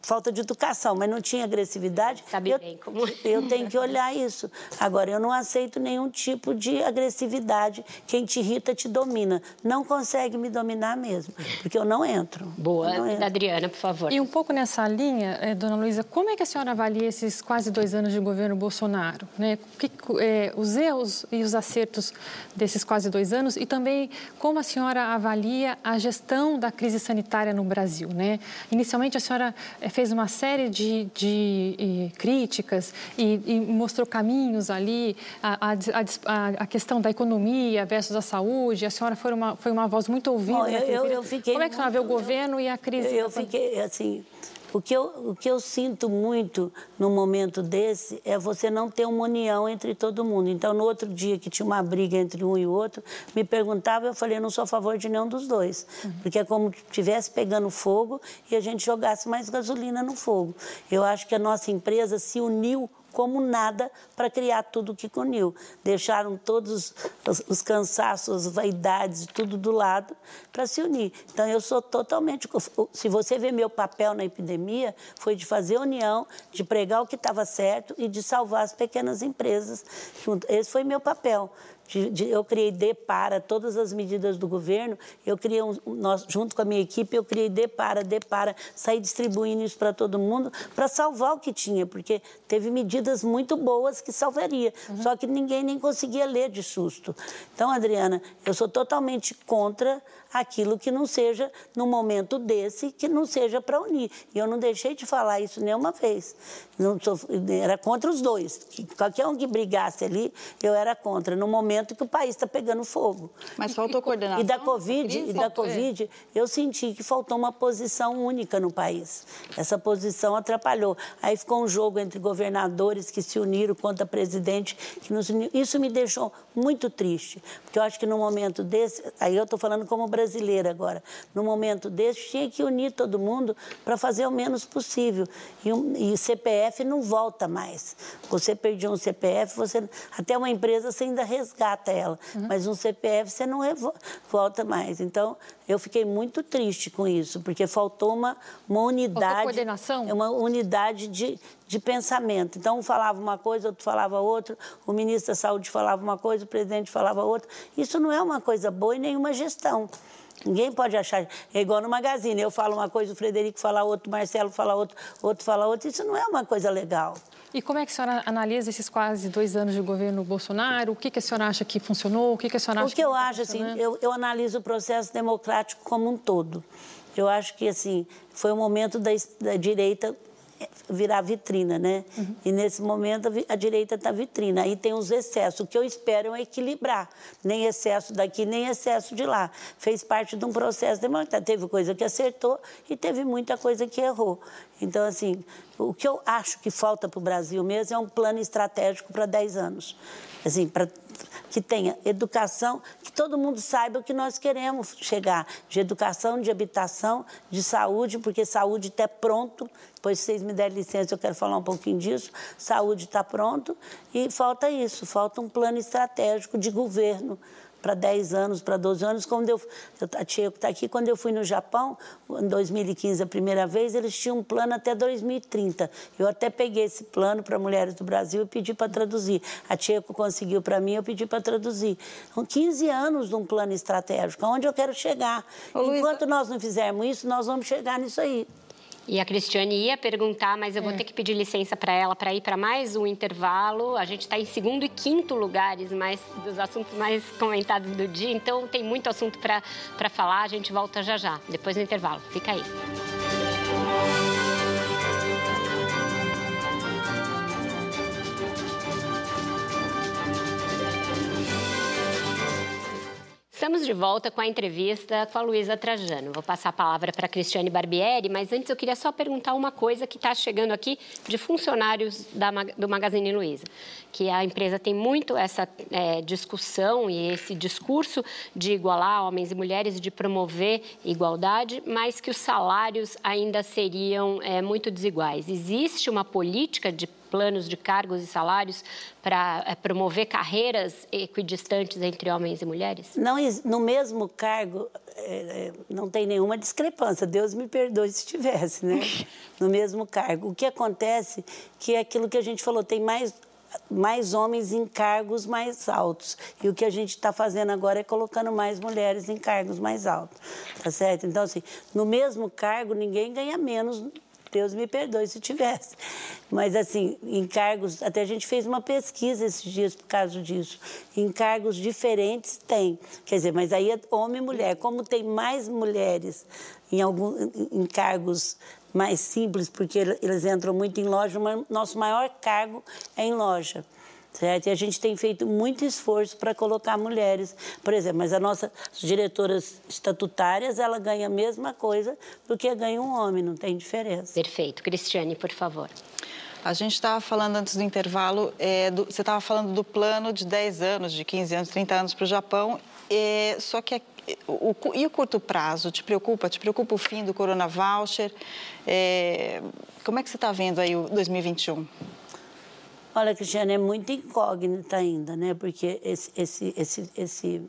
falta de educação, mas não tinha agressividade. Sabe eu, bem como. Eu tenho que olhar isso. Agora, eu não aceito nenhum tipo de agressividade. Quem te irrita te domina. Não consegue me dominar mesmo, porque eu não entro. Boa. Não entro. Adriana, por favor. E um pouco nessa linha, eh, dona Luísa, como é que a senhora avalia esses quase dois anos de governo Bolsonaro? Né? Que, é, os erros e os acertos desses quase dois anos e também como a senhora avalia a gestão da crise sanitária no Brasil? Né? Inicialmente, a senhora é, fez uma série de, de críticas e, e, mostrou caminhos ali, a, a, a, questão da economia versus a saúde. A senhora foi uma, foi uma voz muito ouvida. Bom, eu, eu, fiquei Como é que a senhora vê o governo e a crise? Eu, eu fiquei, assim, o que, eu, o que eu sinto muito num momento desse é você não ter uma união entre todo mundo. Então, no outro dia que tinha uma briga entre um e o outro, me perguntava, eu falei, eu não sou a favor de nenhum dos dois. Uhum. Porque é como se estivesse pegando fogo e a gente jogasse mais gasolina no fogo. Eu acho que a nossa empresa se uniu como nada para criar tudo que uniu. Deixaram todos os, os cansaços, as vaidades, tudo do lado para se unir. Então, eu sou totalmente. Se você vê meu papel na epidemia, foi de fazer união, de pregar o que estava certo e de salvar as pequenas empresas. Esse foi meu papel de, de, eu criei DEPARA, todas as medidas do governo, eu criei, um, nós, junto com a minha equipe, eu criei DEPARA, DEPARA, saí distribuindo isso para todo mundo, para salvar o que tinha, porque teve medidas muito boas que salvaria, uhum. só que ninguém nem conseguia ler de susto. Então, Adriana, eu sou totalmente contra aquilo que não seja, num momento desse, que não seja para unir. E eu não deixei de falar isso nenhuma vez. Não sou, era contra os dois. Qualquer um que brigasse ali, eu era contra, no momento que o país está pegando fogo. Mas faltou coordenação? E da Covid, e da COVID eu senti que faltou uma posição única no país. Essa posição atrapalhou. Aí ficou um jogo entre governadores que se uniram contra presidente, que nos uniu. Isso me deixou muito triste, porque eu acho que no momento desse, aí eu estou falando como brasileiro, brasileira agora, no momento desse, tinha que unir todo mundo para fazer o menos possível. E, um, e CPF não volta mais. Você perdeu um CPF, você até uma empresa você ainda resgata ela, uhum. mas um CPF você não volta mais. Então, eu fiquei muito triste com isso, porque faltou uma, uma unidade. Faltou coordenação? Uma unidade de, de pensamento. Então, um falava uma coisa, outro falava outra, o ministro da Saúde falava uma coisa, o presidente falava outra. Isso não é uma coisa boa e nenhuma gestão. Ninguém pode achar. É igual no Magazine. Eu falo uma coisa, o Frederico fala outra, o Marcelo fala outra, outro fala outra. Isso não é uma coisa legal. E como é que a senhora analisa esses quase dois anos de governo Bolsonaro? O que, que a senhora acha que funcionou? O que, que a senhora acha o que, que eu tá acho, assim, eu, eu analiso o processo democrático como um todo. Eu acho que, assim, foi o momento da, da direita virar vitrina, né? Uhum. E nesse momento a, direita está vitrina. Aí tem os excessos. O que eu espero é equilibrar. Nem excesso daqui, nem excesso de lá. Fez parte de um processo democrático. Teve coisa que acertou e teve muita coisa que errou. Então, assim, o que eu acho que falta para o Brasil mesmo é um plano estratégico para 10 anos. Assim, para que tenha educação, que todo mundo saiba o que nós queremos chegar, de educação, de habitação, de saúde, porque saúde está pronto. Depois, se vocês me derem licença, eu quero falar um pouquinho disso. Saúde está pronto e falta isso, falta um plano estratégico de governo para 10 anos, para 12 anos. Quando eu, a Tcheco está aqui, quando eu fui no Japão, em 2015, a primeira vez, eles tinham um plano até 2030. Eu até peguei esse plano para mulheres do Brasil e pedi para traduzir. A Tcheco conseguiu para mim, eu pedi para traduzir. São 15 anos de um plano estratégico, aonde eu quero chegar. Ô, Enquanto Luísa... nós não fizermos isso, nós vamos chegar nisso aí. E a Cristiane ia perguntar, mas eu vou é. ter que pedir licença para ela para ir para mais um intervalo. A gente está em segundo e quinto lugares mais dos assuntos mais comentados do dia, então tem muito assunto para falar. A gente volta já já, depois do intervalo. Fica aí. Estamos de volta com a entrevista com a Luísa Trajano. Vou passar a palavra para a Cristiane Barbieri, mas antes eu queria só perguntar uma coisa que está chegando aqui de funcionários da, do Magazine Luiza, que a empresa tem muito essa é, discussão e esse discurso de igualar homens e mulheres e de promover igualdade, mas que os salários ainda seriam é, muito desiguais. Existe uma política de planos de cargos e salários para é, promover carreiras equidistantes entre homens e mulheres? Não, no mesmo cargo é, não tem nenhuma discrepância. Deus me perdoe se tivesse, né? No mesmo cargo. O que acontece que é aquilo que a gente falou, tem mais mais homens em cargos mais altos. E o que a gente está fazendo agora é colocando mais mulheres em cargos mais altos. Tá certo? Então, assim, no mesmo cargo, ninguém ganha menos Deus me perdoe se tivesse. Mas, assim, em cargos, até a gente fez uma pesquisa esses dias por causa disso. Em cargos diferentes tem. Quer dizer, mas aí é homem e mulher. Como tem mais mulheres em, algum, em cargos mais simples, porque eles entram muito em loja, nosso maior cargo é em loja certo? E a gente tem feito muito esforço para colocar mulheres, por exemplo, mas a nossa diretoras estatutárias, ela ganha a mesma coisa do que ganha um homem, não tem diferença. Perfeito. Cristiane, por favor. A gente estava falando antes do intervalo, é, do, você estava falando do plano de 10 anos, de 15 anos, 30 anos para o Japão, é, só que o, e o curto prazo? Te preocupa? Te preocupa o fim do Corona Voucher? É, como é que você está vendo aí o 2021? Olha, Cristiane, é muito incógnita ainda, né? Porque esse, esse, esse, esse,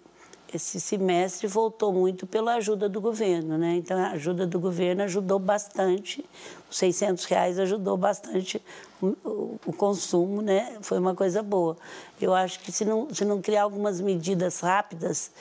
esse semestre voltou muito pela ajuda do governo, né? Então, a ajuda do governo ajudou bastante, os 600 reais ajudou bastante o, o consumo, né? Foi uma coisa boa. Eu acho que se não, se não criar algumas medidas rápidas,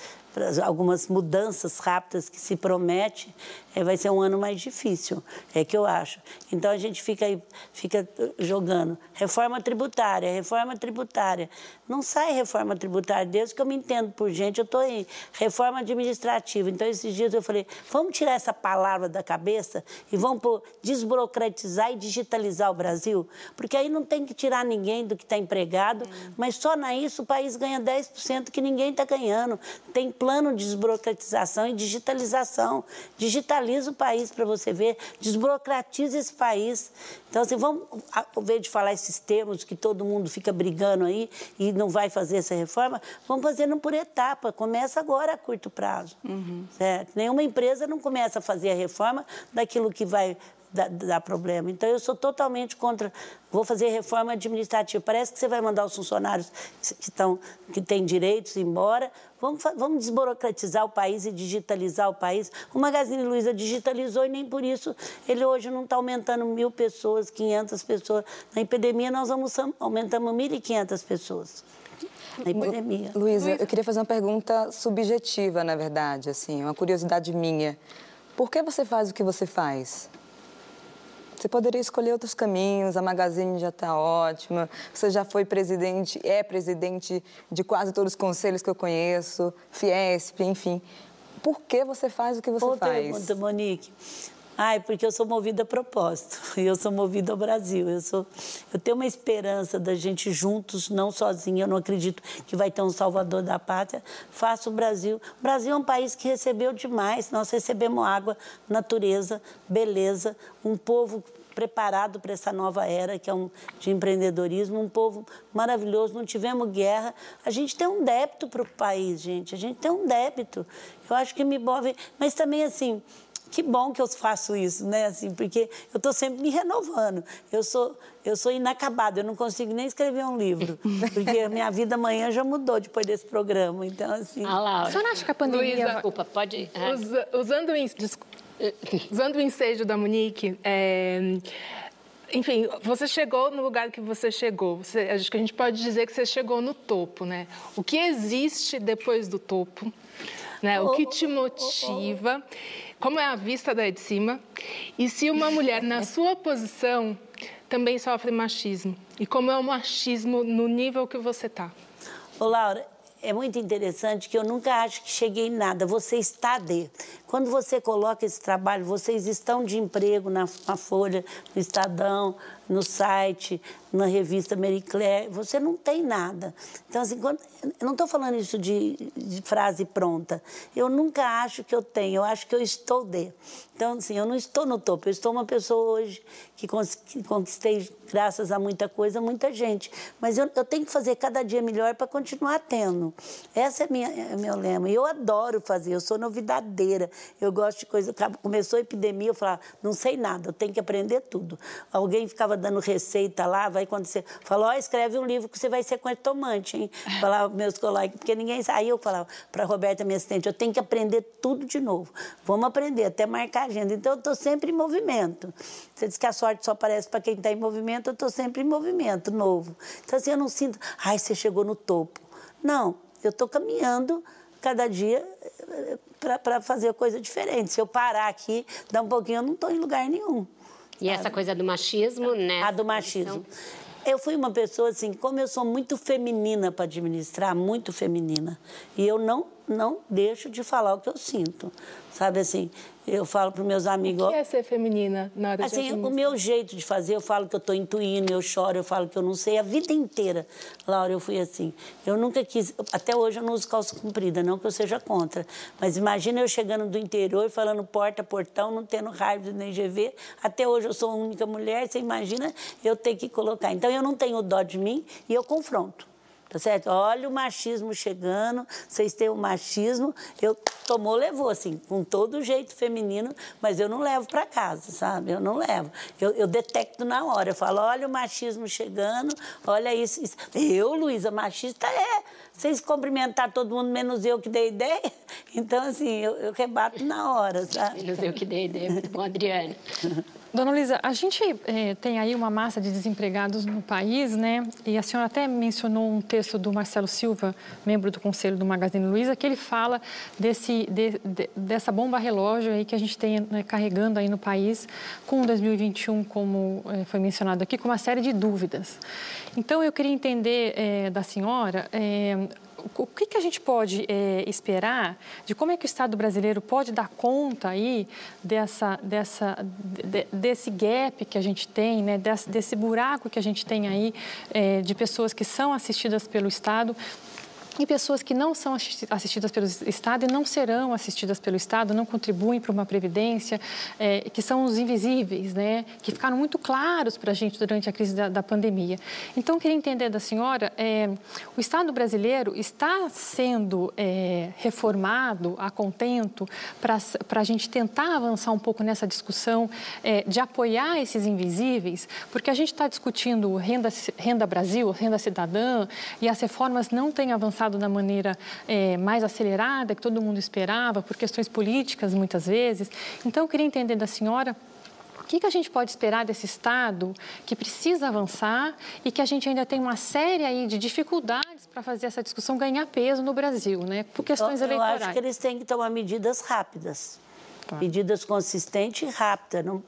algumas mudanças rápidas que se promete, é, vai ser um ano mais difícil, é que eu acho. Então a gente fica aí, fica jogando reforma tributária, reforma tributária. Não sai reforma tributária, desde que eu me entendo por gente, eu estou em reforma administrativa. Então esses dias eu falei, vamos tirar essa palavra da cabeça e vamos por desburocratizar e digitalizar o Brasil, porque aí não tem que tirar ninguém do que está empregado, mas só na isso o país ganha 10% que ninguém está ganhando. Tem plano de desburocratização e digitalização. Digitaliza o país para você ver, desburocratiza esse país. Então, assim, vamos, ao invés de falar esses termos que todo mundo fica brigando aí e não vai fazer essa reforma, vamos fazendo por etapa. Começa agora a curto prazo. Uhum. Certo? Nenhuma empresa não começa a fazer a reforma daquilo que vai dá, dá, problema. Então, eu sou totalmente contra. Vou fazer reforma administrativa. Parece que você vai mandar os funcionários que, estão, que têm direitos embora. Vamos, vamos desburocratizar o país e digitalizar o país. O Magazine Luiza digitalizou e nem por isso ele hoje não está aumentando mil pessoas, 500 pessoas. Na epidemia, nós vamos, aumentamos 1.500 pessoas. Na epidemia. Luísa, eu queria fazer uma pergunta subjetiva, na verdade, assim, uma curiosidade minha. Por que você faz o que você faz? Você poderia escolher outros caminhos, a Magazine já está ótima, você já foi presidente, é presidente de quase todos os conselhos que eu conheço, Fiesp, enfim. Por que você faz o que você Outra faz? pergunta, Monique. Ai, porque eu sou movida a propósito. Eu sou movida ao Brasil. Eu, sou, eu tenho uma esperança da gente juntos, não sozinha. Eu não acredito que vai ter um salvador da pátria. Faça o Brasil. O Brasil é um país que recebeu demais. Nós recebemos água, natureza, beleza, um povo preparado para essa nova era que é um de empreendedorismo, um povo maravilhoso, não tivemos guerra. A gente tem um débito para o país, gente. A gente tem um débito. Eu acho que me move, mas também assim, que bom que eu faço isso, né? Assim, porque eu estou sempre me renovando. Eu sou, eu sou inacabada, eu não consigo nem escrever um livro, porque a minha vida amanhã já mudou depois desse programa. Então, assim. Ah, Laura. A senhora acha que a pandemia. Luísa, desculpa, pode. É. Usando, usando o ensejo da Monique, é, enfim, você chegou no lugar que você chegou. Você, acho que a gente pode dizer que você chegou no topo, né? O que existe depois do topo? Né? O que te motiva? Como é a vista daí de cima? E se uma mulher na sua posição também sofre machismo? E como é o machismo no nível que você está? Ô, Laura, é muito interessante que eu nunca acho que cheguei em nada. Você está de. Quando você coloca esse trabalho, vocês estão de emprego na, na Folha, no Estadão, no site, na revista Marie Claire, você não tem nada. Então, assim, quando, eu não estou falando isso de, de, frase pronta. Eu nunca acho que eu tenho, eu acho que eu estou de. Então, assim, eu não estou no topo, eu estou uma pessoa hoje que, conquistei, graças a muita coisa, muita gente. Mas eu, eu tenho que fazer cada dia melhor para continuar tendo. Esse é, minha, é meu lema. E eu adoro fazer, eu sou novidadeira, eu gosto de coisa. Começou a epidemia, eu falava, não sei nada, eu tenho que aprender tudo. Alguém ficava dando receita lá, vai quando você falou, oh, escreve um livro que você vai ser com tomate, hein? Falava meus colegas, porque ninguém Aí eu falava para Roberta, minha assistente, eu tenho que aprender tudo de novo. Vamos aprender, até marcar agenda. Então eu estou sempre em movimento. Você diz que a sorte só aparece para quem está em movimento, eu estou sempre em movimento novo. Então assim, eu não sinto, ai, você chegou no topo. Não, eu estou caminhando cada dia eh, para fazer coisa diferente. Se eu parar aqui, dar um pouquinho, eu não estou em lugar nenhum. E essa coisa do machismo, né? A do machismo. Eu fui uma pessoa assim, como eu sou muito feminina para administrar, muito feminina, e eu não não deixo de falar o que eu sinto. Sabe assim, eu falo para meus amigos. O que é ser feminina na hora assim, de Assim, o meu jeito de fazer, eu falo que eu estou intuindo, eu choro, eu falo que eu não sei. A vida inteira, Laura, eu fui assim. Eu nunca quis. Até hoje eu não uso calça comprida, não que eu seja contra. Mas imagina eu chegando do interior, falando porta, portão, não tendo raio nem GV. Até hoje eu sou a única mulher, você imagina eu ter que colocar. Então eu não tenho dó de mim e eu confronto. Tá certo? Olha o machismo chegando, vocês têm o machismo. Eu tomou, levou, assim, com todo o jeito feminino, mas eu não levo para casa, sabe? Eu não levo. Eu, eu, detecto na hora. Eu falo, olha o machismo chegando, olha isso. isso. Eu, Luísa, machista é vocês cumprimentar todo mundo, menos eu que dei ideia. Então, assim, eu, eu rebato na hora, sabe? Menos eu que dei ideia. Muito bom, Adriana. Dona Luísa, a gente eh, tem aí uma massa de desempregados no país, né? E a senhora até mencionou um texto do Marcelo Silva, membro do Conselho do Magazine Luiza, que ele fala desse, de, de, dessa bomba relógio aí que a gente tem né, carregando aí no país, com 2021, como eh, foi mencionado aqui, com uma série de dúvidas. Então, eu queria entender eh, da senhora o que, que a gente pode é, esperar de como é que o Estado brasileiro pode dar conta aí dessa, dessa, de, desse gap que a gente tem, né, desse, desse buraco que a gente tem aí é, de pessoas que são assistidas pelo Estado e pessoas que não são assistidas pelo Estado e não serão assistidas pelo Estado, não contribuem para uma previdência, é, que são os invisíveis, né, que ficaram muito claros para a gente durante a crise da, da pandemia. Então, eu queria entender da senhora, é, o Estado brasileiro está sendo é, reformado a contento para a gente tentar avançar um pouco nessa discussão é, de apoiar esses invisíveis, porque a gente está discutindo renda, renda Brasil, renda cidadã, e as reformas não têm avançado avançado da maneira é, mais acelerada que todo mundo esperava, por questões políticas muitas vezes. Então, eu queria entender da senhora o que, que, a gente pode esperar desse Estado que precisa avançar e que a gente ainda tem uma série aí de dificuldades para fazer essa discussão ganhar peso no Brasil, né? Por questões eu, eleitorais. Eu acho que eles têm que tomar medidas rápidas. Tá. Medidas consistentes e rápidas. Não,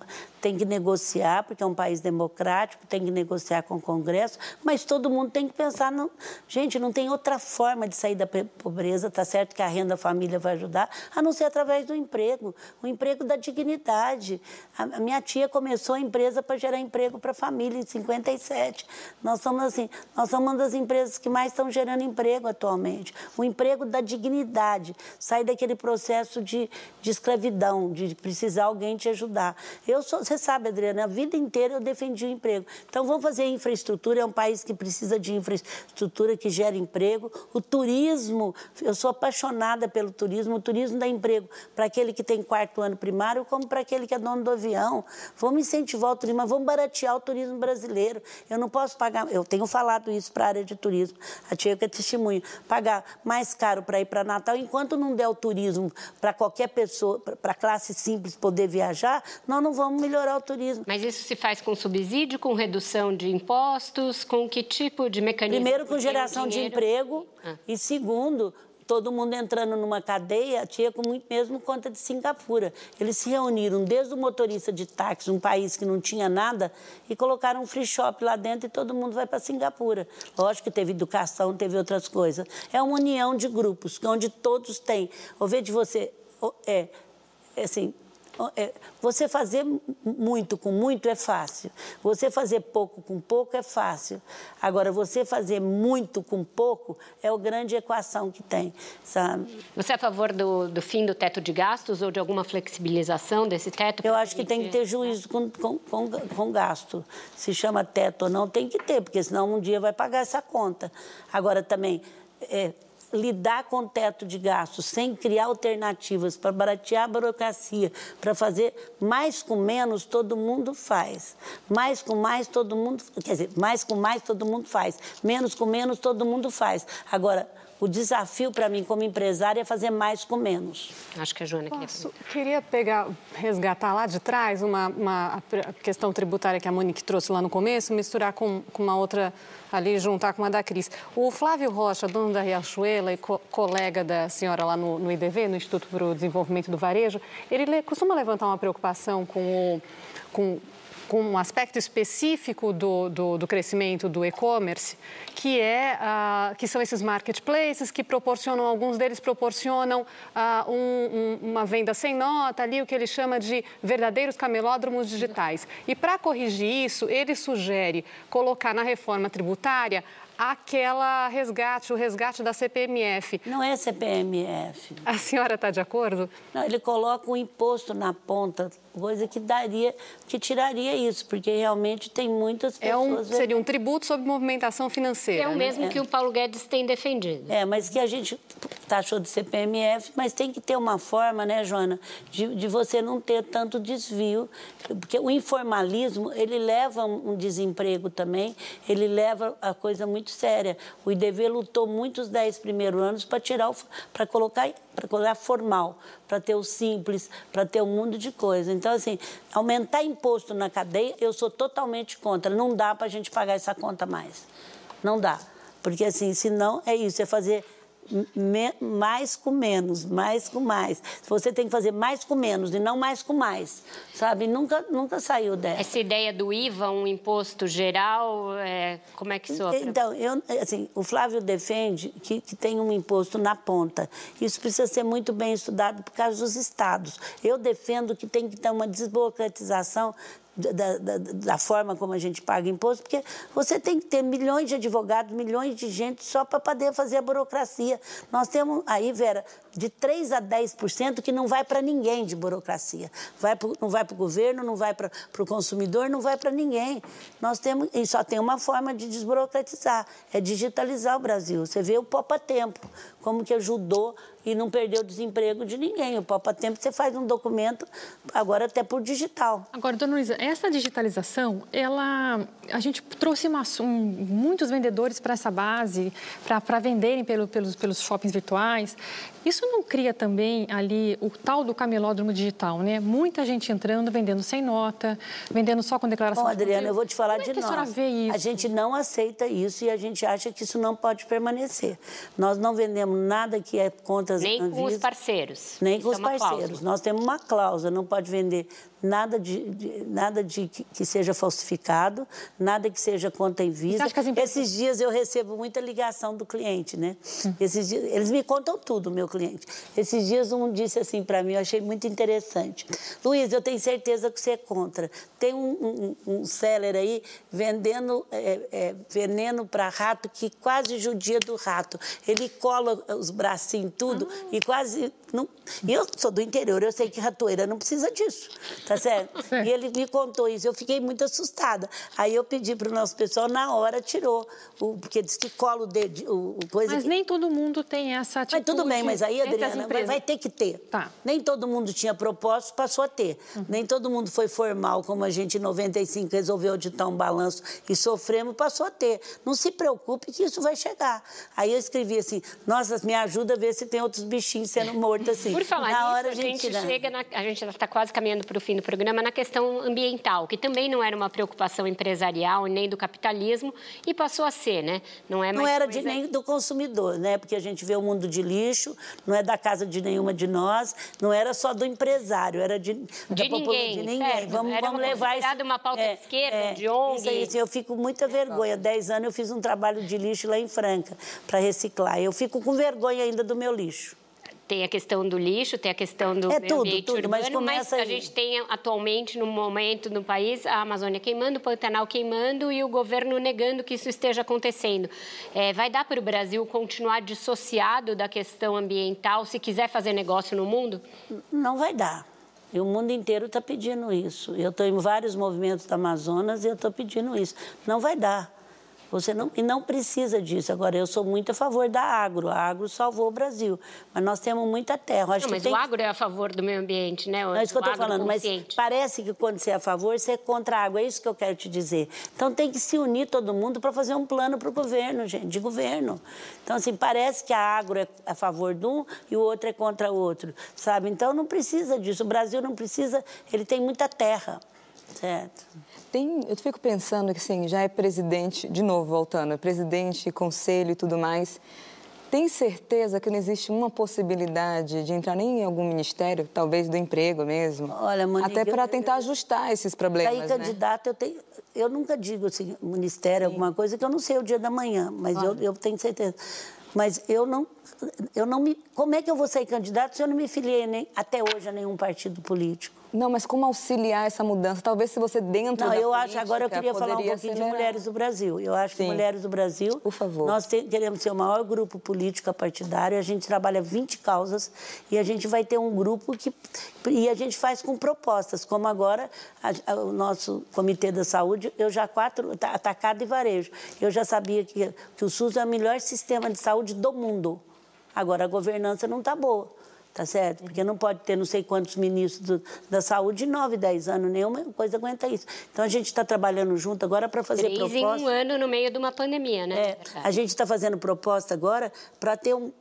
tem que negociar, porque é um país democrático, tem que negociar com o Congresso, mas todo mundo tem que pensar. No... Gente, não tem outra forma de sair da pobreza, tá certo que a renda família vai ajudar, a não ser através do emprego, o emprego da dignidade. A minha tia começou a empresa para gerar emprego para a família em 57. Nós somos assim, nós somos uma das empresas que mais estão gerando emprego atualmente. O emprego da dignidade, sair daquele processo de, de escravidão, de precisar alguém te ajudar. Eu sou você sabe, Adriana, a vida inteira eu defendi o emprego. Então, vamos fazer infraestrutura. É um país que precisa de infraestrutura que gera emprego. O turismo, eu sou apaixonada pelo turismo. O turismo dá emprego para aquele que tem quarto ano primário, como para aquele que é dono do avião. Vamos incentivar o turismo, vamos baratear o turismo brasileiro. Eu não posso pagar, eu tenho falado isso para a área de turismo, a tia que é testemunha, pagar mais caro para ir para Natal, enquanto não der o turismo para qualquer pessoa, para classe simples poder viajar, nós não vamos melhorar melhorar o turismo. Mas isso se faz com subsídio, com redução de impostos, com que tipo de mecanismo? Primeiro, com geração de emprego ah. e segundo, todo mundo entrando numa cadeia, tinha com muito mesmo conta de Singapura. Eles se reuniram desde o motorista de táxi, um país que não tinha nada, e colocaram um free shop lá dentro e todo mundo vai para Singapura. Lógico que teve educação, teve outras coisas. É uma união de grupos, onde todos têm. Ver de você, é, é assim, você fazer muito com muito é fácil. Você fazer pouco com pouco é fácil. Agora, você fazer muito com pouco é a grande equação que tem, sabe? Você é a favor do, do fim do teto de gastos ou de alguma flexibilização desse teto? Eu acho que tem que ter juízo com, com, com, com gasto. Se chama teto ou não, tem que ter, porque senão um dia vai pagar essa conta. Agora, também, é, lidar com o teto de gastos sem criar alternativas para baratear a burocracia, para fazer mais com menos, todo mundo faz. Mais com mais, todo mundo. Quer dizer, mais com mais, todo mundo faz. Menos com menos, todo mundo faz. Agora, o desafio para mim como empresária é fazer mais com menos. Acho que a Joana Posso, queria... queria pegar, resgatar lá de trás uma, uma questão tributária que a Monique trouxe lá no começo, misturar com, com uma outra ali, juntar com a da Cris. O Flávio Rocha, dono da Riachuela e co colega da senhora lá no, no IDV, no Instituto para o Desenvolvimento do Varejo, ele costuma levantar uma preocupação com o com com um aspecto específico do, do, do crescimento do e-commerce, que, é, uh, que são esses marketplaces que proporcionam, alguns deles proporcionam uh, um, um, uma venda sem nota, ali o que ele chama de verdadeiros camelódromos digitais. E para corrigir isso, ele sugere colocar na reforma tributária aquela resgate, o resgate da CPMF. Não é CPMF. A senhora está de acordo? Não, ele coloca um imposto na ponta coisa que daria, que tiraria isso, porque realmente tem muitas pessoas... É um, seria um tributo sobre movimentação financeira. É o mesmo né? que o Paulo Guedes tem defendido. É, mas que a gente taxou de CPMF, mas tem que ter uma forma, né, Joana, de, de você não ter tanto desvio, porque o informalismo, ele leva um desemprego também, ele leva a coisa muito séria. O IDV lutou muitos dez primeiros anos para tirar, para colocar, para colocar formal, para ter o simples, para ter um mundo de coisas. Então, assim, aumentar imposto na cadeia, eu sou totalmente contra. Não dá para a gente pagar essa conta mais. Não dá. Porque, assim, senão é isso, é fazer mais com menos, mais com mais. Você tem que fazer mais com menos e não mais com mais, sabe? Nunca, nunca saiu dessa. Essa ideia do IVA, um imposto geral, é... como é que soa? Então, eu, assim, o Flávio defende que, que tem um imposto na ponta. Isso precisa ser muito bem estudado por causa dos estados. Eu defendo que tem que ter uma desburocratização da, da, da, forma como a gente paga imposto, porque você tem que ter milhões de advogados, milhões de gente só para poder fazer a burocracia. Nós temos aí, Vera, de 3 a 10% que não vai para ninguém de burocracia. Vai pro, não vai para o governo, não vai para o consumidor, não vai para ninguém. Nós temos, e só tem uma forma de desburocratizar, é digitalizar o Brasil. Você vê o Popa Tempo, como que ajudou e não perdeu o desemprego de ninguém. O Popa Tempo você faz um documento agora até por digital. Agora, dona Luísa, essa digitalização, ela a gente trouxe uma, um, muitos vendedores para essa base, para venderem pelo, pelos, pelos shoppings virtuais. Isso não cria também ali o tal do camelódromo digital, né? Muita gente entrando, vendendo sem nota, vendendo só com declaração. Bom, Adriana, eu vou te falar Como de é que nós. A, vê isso? a gente não aceita isso e a gente acha que isso não pode permanecer. Nós não vendemos nada que é contra Nem Anvisa, com os parceiros. Nem Isso com é os parceiros. cláusula. Nós temos uma cláusula, não pode vender nada de, de- nada de que, que seja falsificado, nada que seja contra a Anvisa. Você acha que as empresas- Esses dias eu recebo muita ligação do cliente, né? Hum. Esses dias, eles me contam tudo, meu cliente. Esses dias um disse assim para mim, eu achei muito interessante. Luiz, eu tenho certeza que você é contra. Tem um, um, um seller aí vendendo é, é, veneno para rato que quase judia do rato. Ele cola os bracinhos tudo e quase não. E eu sou do interior, eu sei que ratoeira não precisa disso, tá certo? E ele me contou isso, eu fiquei muito assustada. Aí eu pedi para o nosso pessoal, na hora tirou, o, porque disse que cola o dedo, o, o coisa. Mas que- nem todo mundo tem essa mas atitude. tudo bem, mas aí, Adriana, vai, vai ter que ter. Tá. Nem todo mundo tinha propósito, passou a ter. Nem todo mundo foi formal, como a gente em 95 resolveu auditar um balanço e sofremos, passou a ter. Não se preocupe que isso vai chegar. Aí eu escrevi assim, nossa, me ajuda a ver se tem outros bichinhos sendo mortos assim. Por falar nisso, hora a gente tira. chega, na- a gente está quase caminhando para o fim do programa, na questão ambiental, que também não era uma preocupação empresarial nem do capitalismo e passou a ser, né? Não é mais Não era de, nem do consumidor, né? Porque a gente vê o mundo de lixo, não é da casa de nenhuma de nós, não era só do empresário, era de, da popula- ninguém, de ninguém. certo. Vamos, Era vamos uma levar isso. uma pauta de esquerda, de ONG. Isso aí, assim, eu fico com muita vergonha. Dez anos eu fiz um trabalho de lixo lá em Franca para reciclar. Eu fico com vergonha ainda do meu lixo. Tem a questão do lixo, tem a questão do É tudo, ambiente tudo, mas urbano, começa a aí. gente tem atualmente, no momento no país, a Amazônia queimando, o Pantanal queimando e o governo negando que isso esteja acontecendo. É, vai dar para o Brasil continuar dissociado da questão ambiental se quiser fazer negócio no mundo? Não vai dar. E o mundo inteiro está pedindo isso. Eu estou em vários movimentos da Amazonas e eu estou pedindo isso. Não vai dar. Você não, e não precisa disso. Agora, eu sou muito a favor da agro. A agro salvou o Brasil. Mas nós temos muita terra. Acho Não, mas o que- agro é a favor do meio ambiente, né? Não é isso que eu estou falando, mas parece que quando você é a favor, você é contra a água. É isso que eu quero te dizer. Então tem que se unir todo mundo para fazer um plano para o governo, gente, de governo. Então, assim, parece que a agro é a favor de um e o outro é contra o outro, sabe? Então não precisa disso. O Brasil não precisa, ele tem muita terra, certo? Tem, eu fico pensando que, assim, já é presidente, de novo voltando, é presidente, conselho e tudo mais. Tem certeza que não existe uma possibilidade de entrar nem em algum ministério, talvez do emprego mesmo? Olha, Monique, Até para eu- tentar ajustar esses problemas, Aí, né? candidato, eu tenho. Eu nunca digo assim, ministério, alguma coisa, que eu não sei o dia da manhã, mas eu, eu tenho certeza. Mas eu não, eu não me. Como é que eu vou ser candidato se eu não me filiei nem, até hoje a nenhum partido político? Não, mas como auxiliar essa mudança? Talvez se você dentro Não, eu acho, agora eu queria falar um pouquinho de acelerar. Mulheres do Brasil. Eu acho que Sim. Mulheres do Brasil, Por favor. nós te- queremos ser o maior grupo político partidário, a gente trabalha 20 causas e a gente vai ter um grupo que... E a gente faz com propostas, como agora a- a- o nosso Comitê da Saúde, eu já quatro, tá- atacado e varejo, eu já sabia que, que o SUS é o melhor sistema de saúde do mundo. Agora, a governança não está boa. Tá certo? Porque não pode ter não sei quantos ministros do- da saúde em 9, 10 anos, nenhuma coisa aguenta isso. Então a gente está trabalhando junto agora para fazer Três em proposta. um ano no meio de uma pandemia, né? É, a gente está fazendo proposta agora para ter um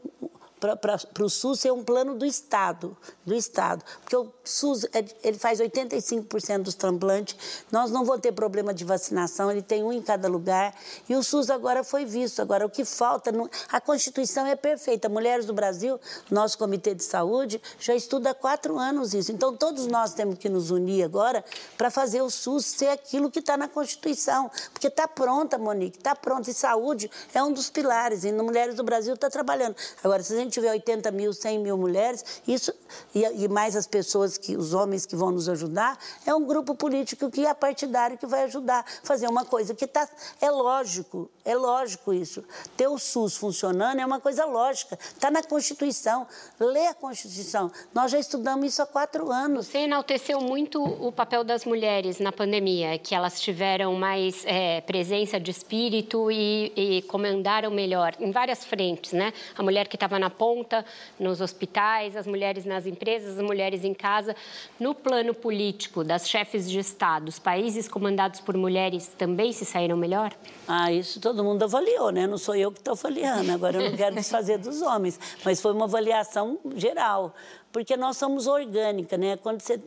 para o SUS ser um plano do Estado, do Estado. Porque o SUS é- ele faz 85% dos transplantes, nós não vamos ter problema de vacinação, ele tem um em cada lugar. E o SUS agora foi visto. Agora, o que falta, não- a Constituição é perfeita. Mulheres do Brasil, nosso Comitê de Saúde, já estuda há quatro anos isso. Então, todos nós temos que nos unir agora para fazer o SUS ser aquilo que está na Constituição. Porque está pronta, Monique, está pronta. E saúde é um dos pilares. E no Mulheres do Brasil está trabalhando. Agora, se a gente tiver 80 mil, 100 mil mulheres, isso e, e, mais as pessoas, que os homens que vão nos ajudar, é um grupo político que é partidário que vai ajudar a fazer uma coisa que tá, é lógico, é lógico isso. Ter o SUS funcionando é uma coisa lógica, está na Constituição. Lê a Constituição. Nós já estudamos isso há quatro anos. Você enalteceu muito o papel das mulheres na pandemia, que elas tiveram mais é, presença de espírito e, e comandaram melhor em várias frentes, né? A mulher que estava na ponta, nos hospitais, as mulheres nas empresas, as mulheres em casa. No plano político, das chefes de Estado, os países comandados por mulheres também se saíram melhor? Ah, isso todo mundo avaliou, né? Não sou eu que estou avaliando, agora eu não quero desfazer dos homens, mas foi uma avaliação geral porque nós somos orgânica, né? Quando você,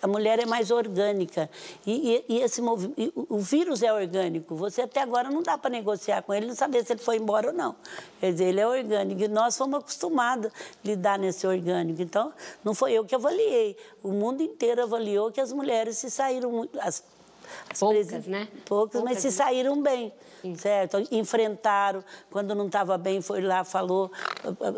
a mulher é mais orgânica e, e, e esse e o vírus é orgânico. Você até agora não dá para negociar com ele, não saber se ele foi embora ou não. Quer dizer, ele é orgânico e nós fomos acostumados a lidar nesse orgânico. Então, não foi eu que avaliei. O mundo inteiro avaliou que as mulheres se saíram as, as poucas, né? Poucas, poucas, mas se saíram bem certo? Enfrentaram, quando não estava bem, foi lá, falou,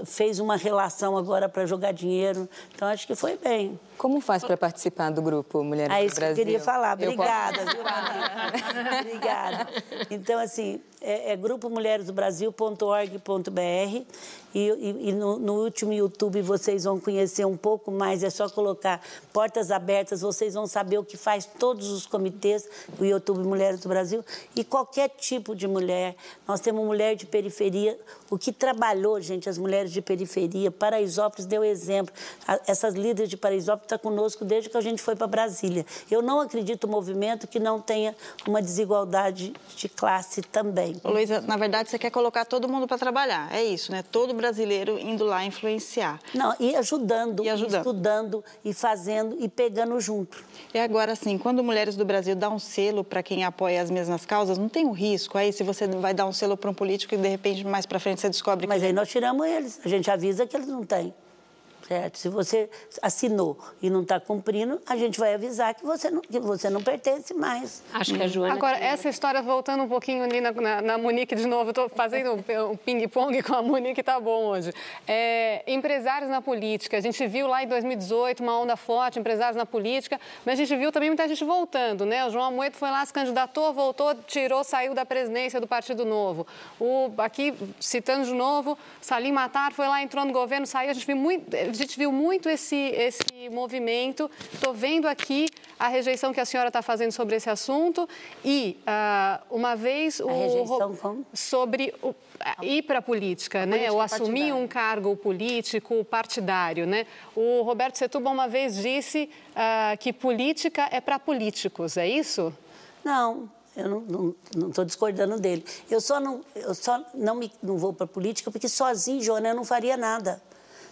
fez uma relação agora para jogar dinheiro. Então, acho que foi bem. Como faz para participar do grupo Mulheres é do Brasil? É isso que eu queria falar. Obrigada, viu, Obrigada. Então, assim, é, é grupomulheresdobrasil.org.br e, e, e no, no, último YouTube vocês vão conhecer um pouco mais, é só colocar portas abertas, vocês vão saber o que faz todos os comitês do YouTube Mulheres do Brasil e qualquer tipo de mulher. Nós temos mulher de periferia, o que trabalhou, gente, as mulheres de periferia, Paraisópolis deu exemplo, essas líderes de Paraisópolis estão conosco desde que a gente foi para Brasília. Eu não acredito no movimento que não tenha uma desigualdade de classe também. Luísa, na verdade você quer colocar todo mundo para trabalhar, é isso, né? Todo brasileiro indo lá influenciar. Não, e ajudando, e ajudando. E estudando, e fazendo, e pegando junto. E agora, assim, quando Mulheres do Brasil dá um selo para quem apoia as mesmas causas, não tem um risco aí se você vai dar um selo para um político e de repente mais para frente você descobre que... Mas aí nós tiramos eles, a gente avisa que eles não têm. Certo? Se você assinou e não está cumprindo, a gente vai avisar que você não, que você não pertence mais. Acho que a Joana. Agora, essa história, voltando um pouquinho ali na, na, na Monique de novo, estou fazendo um ping-pong com a Monique, tá bom hoje. É, empresários na política. A gente viu lá em 2018 uma onda forte, empresários na política, mas a gente viu também muita gente voltando, né? O João Amoedo foi lá, se candidatou, voltou, tirou, saiu da presidência do Partido Novo. O, aqui, citando de novo, Salim Matar foi lá, entrou no governo, saiu. A gente viu muito gente viu muito esse, esse movimento. Estou vendo aqui a rejeição que a senhora está fazendo sobre esse assunto e, uh, uma vez, o, a rejeição como? sobre o, ir para a política, a né? Política ou assumir partidária. um cargo político partidário, né? O Roberto Setúbal uma vez disse uh, que política é para políticos, é isso? Não, eu não estou discordando dele. Eu só não, eu só não, me, não vou para a política porque sozinho, Joana, eu não faria nada.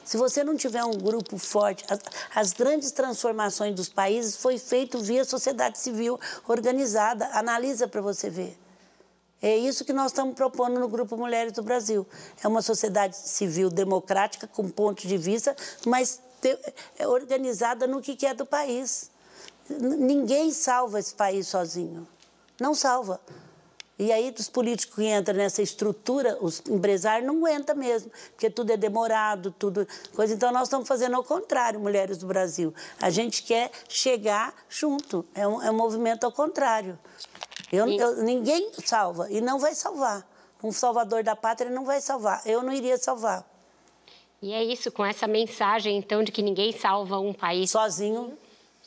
Se você não tiver um grupo forte, as, as grandes transformações dos países foi feito via sociedade civil organizada. Analisa para você ver. É isso que nós estamos propondo no Grupo Mulheres do Brasil. É uma sociedade civil democrática, com ponto de vista, mas te, é organizada no que, que é do país. Ninguém salva esse país sozinho. Não salva. E aí, os políticos que entram nessa estrutura, os empresários não aguentam mesmo, porque tudo é demorado, tudo coisa. Então, nós estamos fazendo ao contrário, mulheres do Brasil. A gente quer chegar junto. É um, é um movimento ao contrário. Eu, eu, ninguém salva e não vai salvar. Um salvador da pátria não vai salvar. Eu não iria salvar. E é isso, com essa mensagem, então, de que ninguém salva um país sozinho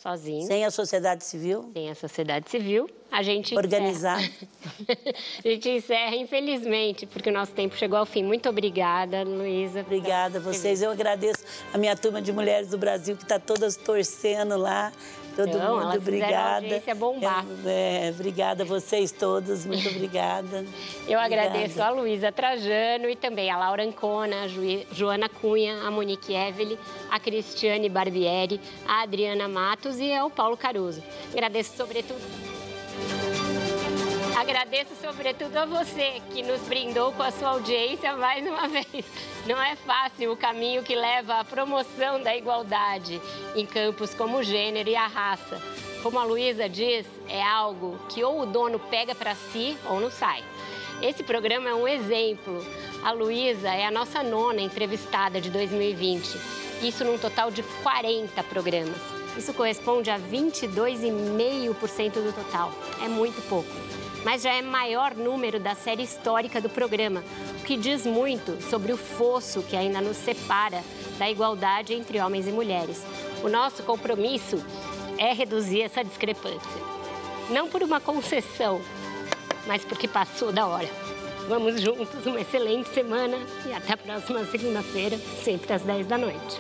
sozinho. Sem a sociedade civil? Sem a sociedade civil. A gente organizar. a gente encerra, infelizmente, porque o nosso tempo chegou ao fim. Muito obrigada, Luísa. Obrigada a vocês. Eu agradeço a minha turma de mulheres do Brasil que está todas torcendo lá todo então, mundo, elas obrigada. A bombar. É, é, obrigada a vocês todos, muito obrigada. Eu obrigada. agradeço a Luísa Trajano e também a Laura Ancona, a Joana Cunha, a Monique Evely, a Cristiane Barbieri, a Adriana Matos e ao Paulo Caruso. Agradeço sobretudo Agradeço sobretudo a você que nos brindou com a sua audiência mais uma vez. Não é fácil o caminho que leva à promoção da igualdade em campos como o gênero e a raça. Como a Luísa diz, é algo que ou o dono pega para si ou não sai. Esse programa é um exemplo. A Luísa é a nossa nona entrevistada de 2020 Isso num total de 40 programas. Isso corresponde a 22,5% do total. É muito pouco. Mas já é maior número da série histórica do programa, o que diz muito sobre o fosso que ainda nos separa da igualdade entre homens e mulheres. O nosso compromisso é reduzir essa discrepância. Não por uma concessão, mas porque passou da hora. Vamos juntos, uma excelente semana e até a próxima segunda-feira, sempre às 10 da noite.